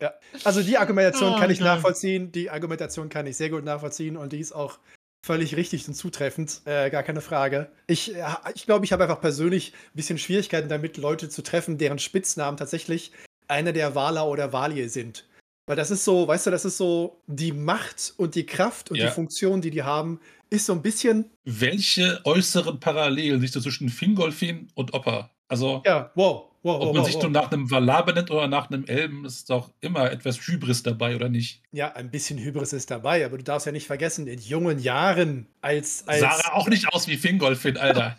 Speaker 1: ja. Also die Argumentation oh, kann ich geil. nachvollziehen. Die Argumentation kann ich sehr gut nachvollziehen und die ist auch völlig richtig und zutreffend, äh, gar keine Frage. Ich glaube, ich, glaub, ich habe einfach persönlich ein bisschen Schwierigkeiten damit, Leute zu treffen, deren Spitznamen tatsächlich einer der Wala oder Walie sind. Weil das ist so, weißt du, das ist so die Macht und die Kraft und ja. die Funktion, die die haben, ist so ein bisschen.
Speaker 2: Welche äußeren Parallelen siehst du zwischen Fingolfin und Opa? Also.
Speaker 1: Ja, wow. Wow,
Speaker 2: Ob man wow, sich wow. nur nach einem Valar benennt oder nach einem Elben, ist doch immer etwas Hybris dabei, oder nicht?
Speaker 1: Ja, ein bisschen Hybris ist dabei, aber du darfst ja nicht vergessen, in jungen Jahren als. als
Speaker 2: Sah er auch nicht aus wie Fingolfin, Alter.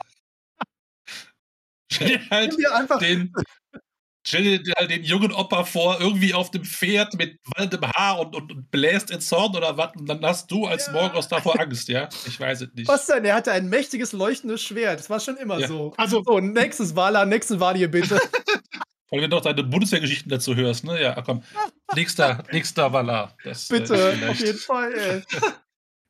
Speaker 2: Stell dir halt den, Stell dir halt den jungen Opa vor, irgendwie auf dem Pferd mit waldem Haar und, und, und bläst ins Zorn oder was, und dann hast du als ja. Morgos davor Angst, ja? Ich weiß es nicht.
Speaker 1: Was denn? Er hatte ein mächtiges leuchtendes Schwert. Das war schon immer ja. so. Also, so, nächstes Wala, nächstes Valie bitte.
Speaker 2: Vor allem, wenn du auch deine Bundeswehrgeschichten dazu hörst, ne? Ja, komm. Nächster, nächster Wala.
Speaker 1: Das, äh, bitte, äh, auf jeden Fall, ey.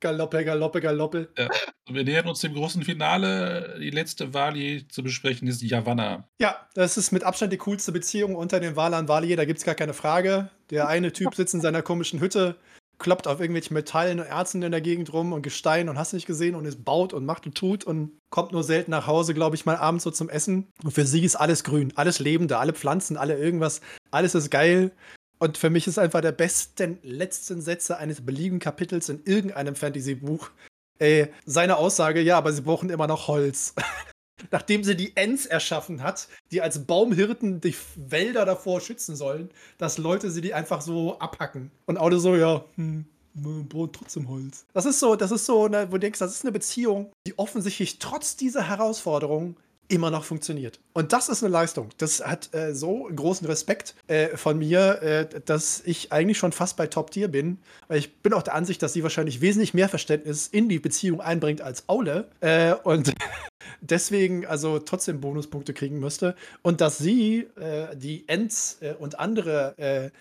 Speaker 1: Galoppe, Galoppe, Galoppe. Ja.
Speaker 2: Wir nähern uns dem großen Finale. Die letzte Wali zu besprechen ist Yavanna.
Speaker 1: Ja, das ist mit Abstand die coolste Beziehung unter den Walern Wali. Da gibt es gar keine Frage. Der eine Typ sitzt in seiner komischen Hütte, kloppt auf irgendwelche Metallen und Erzen in der Gegend rum und Gestein und hast nicht gesehen und es baut und macht und tut und kommt nur selten nach Hause, glaube ich, mal abends so zum Essen. Und für sie ist alles grün, alles Lebende, alle Pflanzen, alle irgendwas, alles ist geil. Und für mich ist einfach der besten letzten Sätze eines beliebigen Kapitels in irgendeinem Fantasy-Buch äh, seine Aussage, ja, aber sie brauchen immer noch Holz. Nachdem sie die Ents erschaffen hat, die als Baumhirten die Wälder davor schützen sollen, dass Leute sie die einfach so abhacken. Und alle so, ja, hm, brauchen trotzdem Holz. Das ist so, das ist so, ne, wo du denkst, das ist eine Beziehung, die offensichtlich trotz dieser Herausforderung immer noch funktioniert. Und das ist eine Leistung. Das hat äh, so großen Respekt äh, von mir, äh, dass ich eigentlich schon fast bei Top Tier bin. Weil ich bin auch der Ansicht, dass sie wahrscheinlich wesentlich mehr Verständnis in die Beziehung einbringt als Aule. Äh, und deswegen also trotzdem Bonuspunkte kriegen müsste. Und dass sie äh, die Ents äh, und andere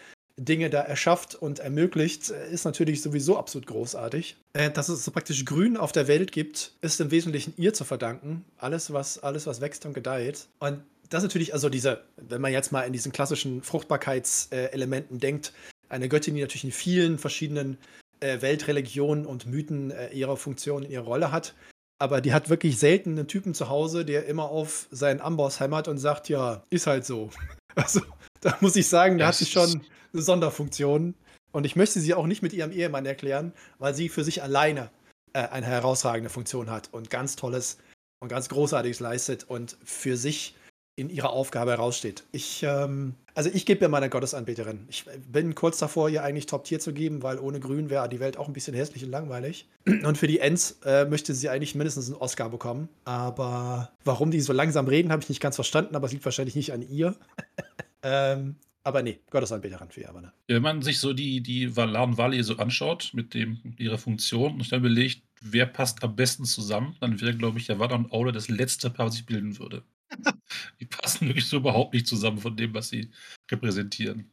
Speaker 1: Dinge da erschafft und ermöglicht, ist natürlich sowieso absolut großartig. Äh, dass es so praktisch Grün auf der Welt gibt, ist im Wesentlichen ihr zu verdanken. Alles, was, alles, was wächst und gedeiht. Und das natürlich, also diese, wenn man jetzt mal in diesen klassischen Fruchtbarkeitselementen denkt, eine Göttin, die natürlich in vielen verschiedenen äh, Weltreligionen und Mythen äh, ihre Funktion, ihre Rolle hat. Aber die hat wirklich selten einen Typen zu Hause, der immer auf seinen Amboss hämmert und sagt, ja, ist halt so. Also, da muss ich sagen, da hat sie schon eine Sonderfunktion. Und ich möchte sie auch nicht mit ihrem Ehemann erklären, weil sie für sich alleine äh, eine herausragende Funktion hat und ganz Tolles und ganz Großartiges leistet und für sich in ihrer Aufgabe heraussteht. Ich, ähm, also ich gebe mir meine Gottesanbeterin. Ich bin kurz davor, ihr eigentlich Top-Tier zu geben, weil ohne Grün wäre die Welt auch ein bisschen hässlich und langweilig. Und für die Ends äh, möchte sie eigentlich mindestens einen Oscar bekommen. Aber warum die so langsam reden, habe ich nicht ganz verstanden, aber es liegt wahrscheinlich nicht an ihr. ähm, Aber nee, Gottesanbeterin für Yavanna.
Speaker 2: Wenn man sich so die, die Valar Valley so anschaut mit, dem, ihrer Funktion und dann überlegt, wer passt am besten zusammen, dann wäre, glaube ich, Yavanna und Aula das letzte Paar, was ich bilden würde. die passen wirklich so überhaupt nicht zusammen von dem, was sie repräsentieren.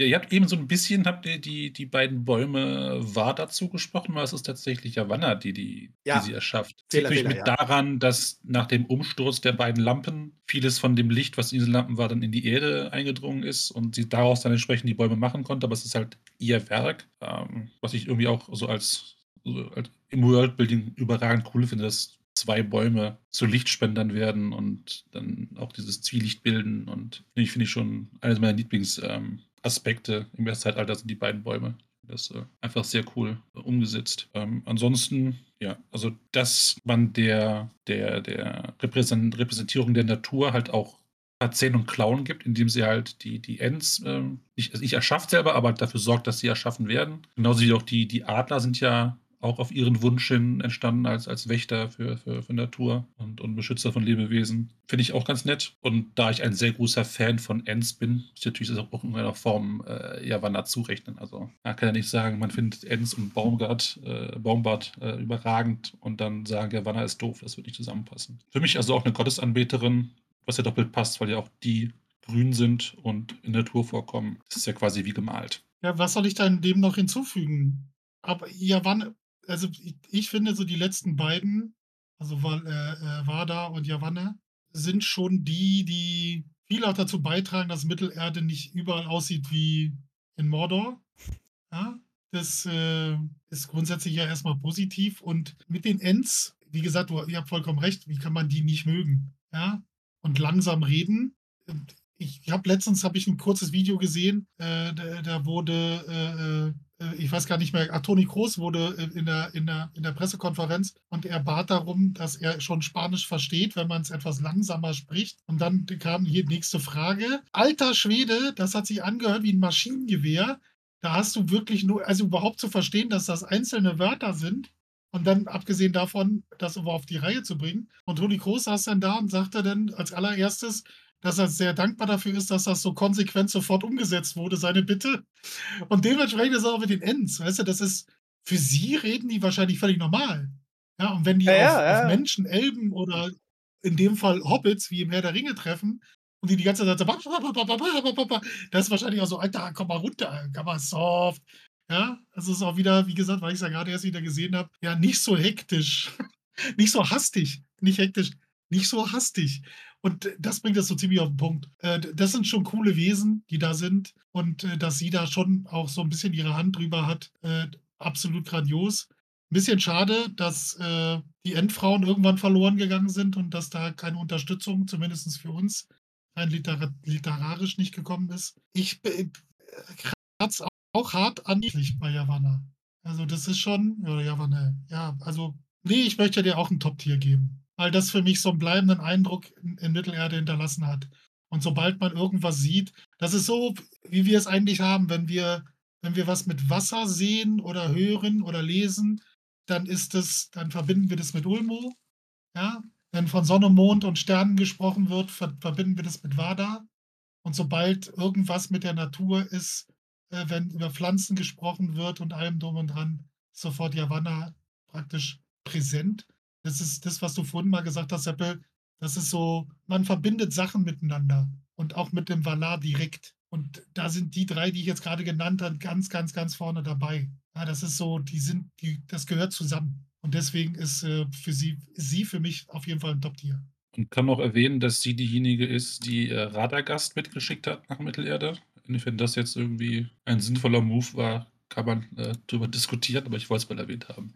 Speaker 2: Ja, ihr habt eben so ein bisschen, habt ihr die, die beiden Bäume wahr dazu gesprochen, weil es ist tatsächlich Yavanna, die, die,
Speaker 1: Ja.
Speaker 2: die sie erschafft.
Speaker 1: Fehler,
Speaker 2: natürlich
Speaker 1: Fehler,
Speaker 2: mit daran, dass nach dem Umsturz der beiden Lampen vieles von dem Licht, was in diesen Lampen war, dann in die Erde eingedrungen ist und sie daraus dann entsprechend die Bäume machen konnte, aber es ist halt ihr Werk, ähm, was ich irgendwie auch so als, so als im Worldbuilding überragend cool finde, dass zwei Bäume zu Lichtspendern werden und dann auch dieses Zwielicht bilden und ich, finde ich schon eines meiner Lieblingsaspekte ähm, Aspekte im Erstzeitalter sind die beiden Bäume. Das äh, einfach sehr cool äh, umgesetzt. Ähm, ansonsten, ja, also dass man der, der, der Repräsent Repräsentierung der Natur halt auch Zähne und Klauen gibt, indem sie halt die, die Ents ähm, nicht, also nicht erschafft selber, aber dafür sorgt, dass sie erschaffen werden. Genauso wie auch die, die Adler sind ja auch auf ihren Wunsch hin entstanden als, als Wächter für, für, für Natur und, und Beschützer von Lebewesen. Finde ich auch ganz nett. Und da ich ein sehr großer Fan von Ents bin, ist natürlich auch in irgendeiner Form äh, Yavanna zurechnen. Also man kann ja nicht sagen, man findet Ents und Baumgart, äh, Baumbart äh, überragend und dann sagen, Yavanna ist doof, das wird nicht zusammenpassen. Für mich also auch eine Gottesanbeterin, was ja doppelt passt, weil ja auch die grün sind und in der Natur vorkommen. Das ist ja quasi wie gemalt.
Speaker 3: Ja, was soll ich dann dem noch hinzufügen? Aber Yavanna, also ich, ich finde so die letzten beiden, also äh, äh, Vada und Yavanna, sind schon die, die viel auch dazu beitragen, dass Mittelerde nicht überall aussieht wie in Mordor. Ja, das äh, ist grundsätzlich ja erstmal positiv. Und mit den Ents, wie gesagt, du, ihr habt vollkommen recht, wie kann man die nicht mögen? Ja, und langsam reden. Ich habe letztens habe ich ein kurzes Video gesehen, äh, da, da wurde, äh, äh, ich weiß gar nicht mehr, ach, Toni Kroos wurde äh, in der, in, der, in der Pressekonferenz und er bat darum, dass er schon Spanisch versteht, wenn man es etwas langsamer spricht. Und dann kam hier die nächste Frage. Alter Schwede, das hat sich angehört wie ein Maschinengewehr. Da hast du wirklich nur, also überhaupt zu verstehen, dass das einzelne Wörter sind. Und dann, abgesehen davon, das aber auf die Reihe zu bringen. Und Toni Kroos saß dann da und sagte dann als allererstes, dass er sehr dankbar dafür ist, dass das so konsequent sofort umgesetzt wurde, seine Bitte. Und dementsprechend ist es auch mit den Ends, weißt du, das ist, für sie reden die wahrscheinlich völlig normal. Ja, und wenn die
Speaker 1: Ja,
Speaker 3: auf,
Speaker 1: ja.
Speaker 3: auf Menschen, Elben oder in dem Fall Hobbits, wie im Herr der Ringe treffen, und die die ganze Zeit so, das ist wahrscheinlich auch so, Alter, komm mal runter, komm mal soft. Ja, das ist auch wieder, wie gesagt, weil ich es ja gerade erst wieder gesehen habe, ja, nicht so hektisch, nicht so hastig, nicht hektisch, nicht so hastig. Und das bringt es so ziemlich auf den Punkt. Äh, Das sind schon coole Wesen, die da sind. Und äh, dass sie da schon auch so ein bisschen ihre Hand drüber hat, äh, absolut grandios. Ein bisschen schade, dass die Endfrauen irgendwann verloren gegangen sind und dass da keine Unterstützung, zumindest für uns, rein literar literarisch nicht gekommen ist. Ich kratze auch hart an bei Yavanna. Also das ist schon, oder Yavanna, ja, also, nee, ich möchte dir auch ein Top-Tier geben, weil das für mich so einen bleibenden Eindruck in, in Mittelerde hinterlassen hat. Und sobald man irgendwas sieht, das ist so, wie wir es eigentlich haben, wenn wir, wenn wir was mit Wasser sehen oder hören oder lesen, dann ist es, dann verbinden wir das mit Ulmo. Ja, wenn von Sonne, Mond und Sternen gesprochen wird, ver verbinden wir das mit Vada. Und sobald irgendwas mit der Natur ist, äh, wenn über Pflanzen gesprochen wird und allem drum und dran, sofort Yavanna praktisch präsent. Das ist das, was du vorhin mal gesagt hast, Seppel. Das ist so, man verbindet Sachen miteinander und auch mit dem Valar direkt. Und da sind die drei, die ich jetzt gerade genannt habe, ganz, ganz, ganz vorne dabei. Ja, das ist so, die sind, die, das gehört zusammen. Und deswegen ist äh, für sie, sie für mich auf jeden Fall ein Top-Tier.
Speaker 2: Und kann noch erwähnen, dass sie diejenige ist, die äh, Radagast mitgeschickt hat nach Mittelerde. Inwiefern das jetzt irgendwie ein sinnvoller Move war, kann man äh, darüber diskutieren, aber ich wollte es mal erwähnt haben.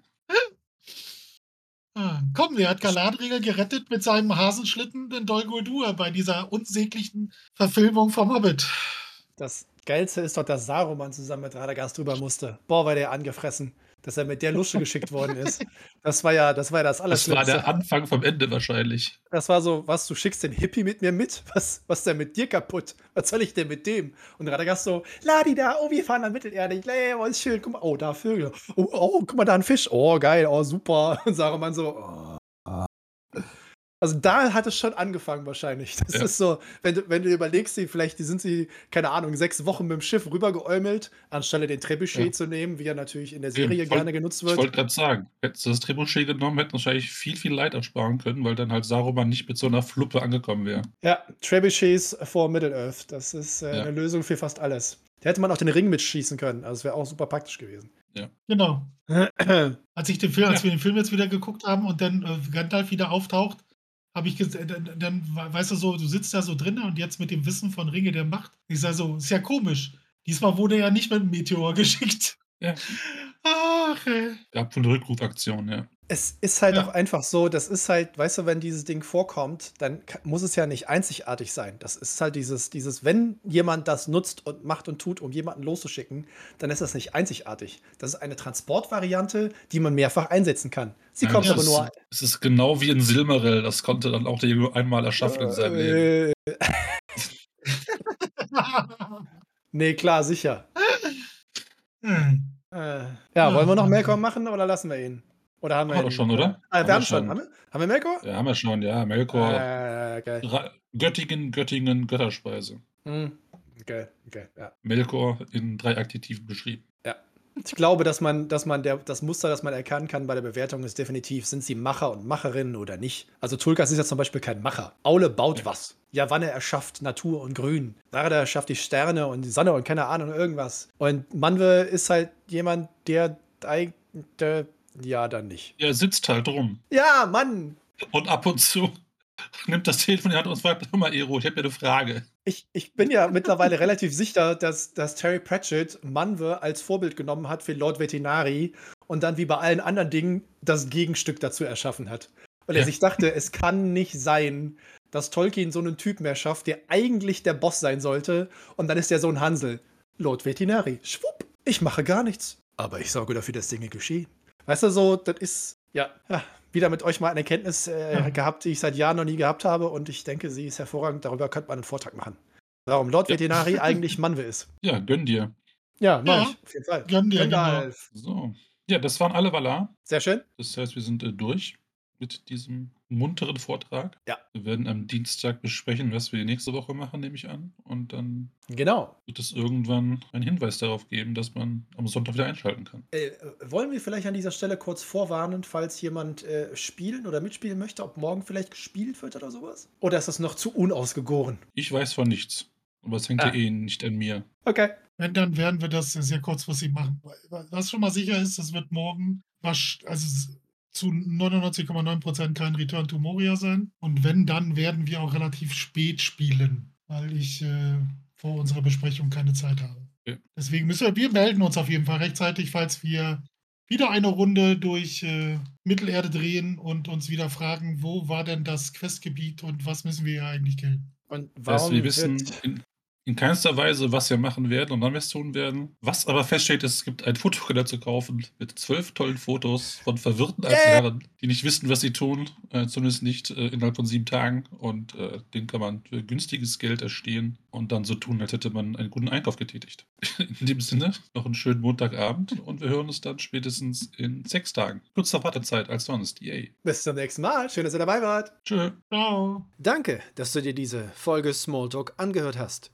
Speaker 3: Ah, komm, wer hat Galadriel gerettet mit seinem Hasenschlitten, den Dol Guldur, bei dieser unsäglichen Verfilmung vom Hobbit?
Speaker 1: Das Geilste ist doch, dass Saruman zusammen mit Radagast drüber musste. Boah, war der angefressen, dass er mit der Lusche geschickt worden ist. Das war ja das, war ja das
Speaker 2: Das war der Anfang vom Ende wahrscheinlich.
Speaker 1: Das war so, was, du schickst den Hippie mit mir mit? Was, was ist denn mit dir kaputt? Was soll ich denn mit dem? Und Radagast so, Ladi da, oh, wir fahren nach Mittelerde. Ich, ey, oh, ist schön, guck mal, oh, da Vögel. Oh, oh, guck mal, da ein Fisch. Oh, geil, oh, super. Und Saruman so, oh. Also da hat es schon angefangen wahrscheinlich. Das
Speaker 2: Ja.
Speaker 1: ist so, wenn du, wenn du überlegst, die, vielleicht die sind sie, keine Ahnung, sechs Wochen mit dem Schiff rübergeäumelt, anstelle den Trebuchet
Speaker 2: Ja.
Speaker 1: zu nehmen, wie er natürlich in der
Speaker 2: Eben,
Speaker 1: Serie
Speaker 2: voll-
Speaker 1: gerne genutzt
Speaker 2: Ich
Speaker 1: wird.
Speaker 2: wollte gerade sagen, hätten sie das Trebuchet genommen, hätten wahrscheinlich viel, viel Leid ersparen können, weil dann halt Saruman nicht mit so einer Fluppe angekommen wäre.
Speaker 1: Ja, Trebuchets vor Middle-earth. Das ist äh,
Speaker 2: Ja.
Speaker 1: eine Lösung für fast alles. Da hätte man auch den Ring mitschießen können. Also das wäre auch super praktisch gewesen.
Speaker 3: Genau.
Speaker 1: ja,
Speaker 3: Als ich den Film, als
Speaker 2: Ja.
Speaker 3: wir den Film jetzt wieder geguckt haben und dann äh, Gandalf wieder auftaucht, habe ich dann, dann, weißt du so, du sitzt da so drin und jetzt mit dem Wissen von Ringe der Macht. Ich sage so, ist ja komisch. Diesmal wurde er nicht mit einem Meteor geschickt.
Speaker 2: Ja.
Speaker 3: Ach, ey.
Speaker 2: Gab wohl eine Rückrufaktion, ja.
Speaker 1: Es ist halt
Speaker 3: Ja.
Speaker 1: auch einfach so, das ist halt, weißt du, wenn dieses Ding vorkommt, dann muss es ja nicht einzigartig sein. Das ist halt dieses, dieses, wenn jemand das nutzt und macht und tut, um jemanden loszuschicken, dann ist das nicht einzigartig. Das ist eine Transportvariante, die man mehrfach einsetzen kann. Sie
Speaker 2: Ja,
Speaker 1: kommt aber nur.
Speaker 2: Es ist genau wie in Silmaril, das konnte dann auch der Junge einmal erschaffen in seinem Leben.
Speaker 1: Äh, nee, klar, sicher.
Speaker 3: Hm.
Speaker 1: Äh, ja, wollen wir noch. Melkor machen oder lassen wir ihn? Oder haben wir
Speaker 2: Haben wir doch schon, oder?
Speaker 1: Ah,
Speaker 2: Haben
Speaker 1: wir
Speaker 2: wir
Speaker 1: haben schon. Haben wir, haben wir Melkor?
Speaker 2: Ja, haben wir schon, ja. Melkor,
Speaker 1: geil.
Speaker 2: Ra Göttingen, Göttingen, Götterspeise.
Speaker 1: Hm. Okay, okay, ja.
Speaker 2: Melkor in drei Adjektiven beschrieben.
Speaker 1: Ich glaube, dass man, dass man der, das Muster, das man erkennen kann bei der Bewertung, ist definitiv, sind sie Macher und Macherinnen oder nicht. Also Tulkas ist ja zum Beispiel kein Macher. Aule baut
Speaker 2: Ja.
Speaker 1: was. Javanne erschafft Natur und Grün. Narada erschafft die Sterne und die Sonne und keine Ahnung, irgendwas. Und Manwe ist halt jemand, der eigentlich, ja, dann nicht.
Speaker 2: Er sitzt halt rum.
Speaker 1: Ja, Mann!
Speaker 2: Und ab und zu nimmt das Telefon in die Hand und fragt, hör mal, Ero, ich habe ja eine Frage.
Speaker 1: Ich, ich bin ja mittlerweile relativ sicher, dass, dass Terry Pratchett Manwe als Vorbild genommen hat für Lord Vetinari und dann wie bei allen anderen Dingen das Gegenstück dazu erschaffen hat. Weil er
Speaker 2: Ja.
Speaker 1: sich dachte, es kann nicht sein, dass Tolkien so einen Typen erschafft, der eigentlich der Boss sein sollte und dann ist der Sohn Hansel. Lord Vetinari. Schwupp, ich mache gar nichts. Aber ich sorge dafür, dass Dinge geschehen. Weißt du, so, das ist, ja, ja wieder mit euch mal eine Erkenntnis äh,
Speaker 3: Ja.
Speaker 1: gehabt, die ich seit Jahren noch nie gehabt habe und ich denke, sie ist hervorragend. Darüber könnte man einen Vortrag machen. Warum Lord
Speaker 2: Ja.
Speaker 1: Vetinari eigentlich Manwe ist.
Speaker 2: Ja, gönn dir.
Speaker 1: Ja, mach
Speaker 3: Ja.
Speaker 1: ich. Auf jeden Fall.
Speaker 3: Gönn dir, genau.
Speaker 1: Gandalf.
Speaker 2: So. Ja, das waren alle Valar.
Speaker 1: Sehr schön.
Speaker 2: Das heißt, wir sind äh, durch mit diesem munteren Vortrag.
Speaker 1: Ja.
Speaker 2: Wir werden am Dienstag besprechen, was wir nächste Woche machen, nehme ich an. Und dann
Speaker 1: Genau.
Speaker 2: wird es irgendwann einen Hinweis darauf geben, dass man am Sonntag wieder einschalten kann.
Speaker 1: Äh, wollen wir vielleicht an dieser Stelle kurz vorwarnen, falls jemand äh, spielen oder mitspielen möchte, ob morgen vielleicht gespielt wird oder sowas? Oder ist das noch zu unausgegoren?
Speaker 2: Ich weiß von nichts. Aber es hängt
Speaker 1: Ah.
Speaker 2: ja eh nicht an mir.
Speaker 1: Okay.
Speaker 3: Wenn, dann werden wir das sehr kurzfristig machen. Was schon mal sicher ist, es wird morgen also zu 99,9% kein Return to Moria sein. Und wenn, dann werden wir auch relativ spät spielen, weil ich äh, vor unserer Besprechung keine Zeit habe.
Speaker 2: Okay.
Speaker 3: Deswegen müssen wir, wir melden uns auf jeden Fall rechtzeitig, falls wir wieder eine Runde durch äh, Mittelerde drehen und uns wieder fragen, wo war denn das Questgebiet und was müssen wir hier eigentlich killen.
Speaker 1: Und warum
Speaker 2: wir wissen
Speaker 1: wird,
Speaker 2: in, in keinster Weise, was wir machen werden und wann wir es tun werden. Was aber feststeht, ist, es gibt ein Fotokalender zu kaufen mit zwölf tollen Fotos von verwirrten alten
Speaker 1: Yeah.
Speaker 2: Herren, die nicht wissen, was sie tun, äh, zumindest nicht äh, innerhalb von sieben Tagen. Und äh, den kann man für günstiges Geld erstehen und dann so tun, als hätte man einen guten Einkauf getätigt. In dem Sinne, noch einen schönen Montagabend und wir hören uns dann spätestens in sechs Tagen. Kurzer Wartezeit als sonst. Yay.
Speaker 1: bis zum nächsten Mal. Schön, dass ihr dabei wart.
Speaker 2: Tschö.
Speaker 3: Ciao.
Speaker 1: Danke, dass du dir diese Folge Smalltalk angehört hast.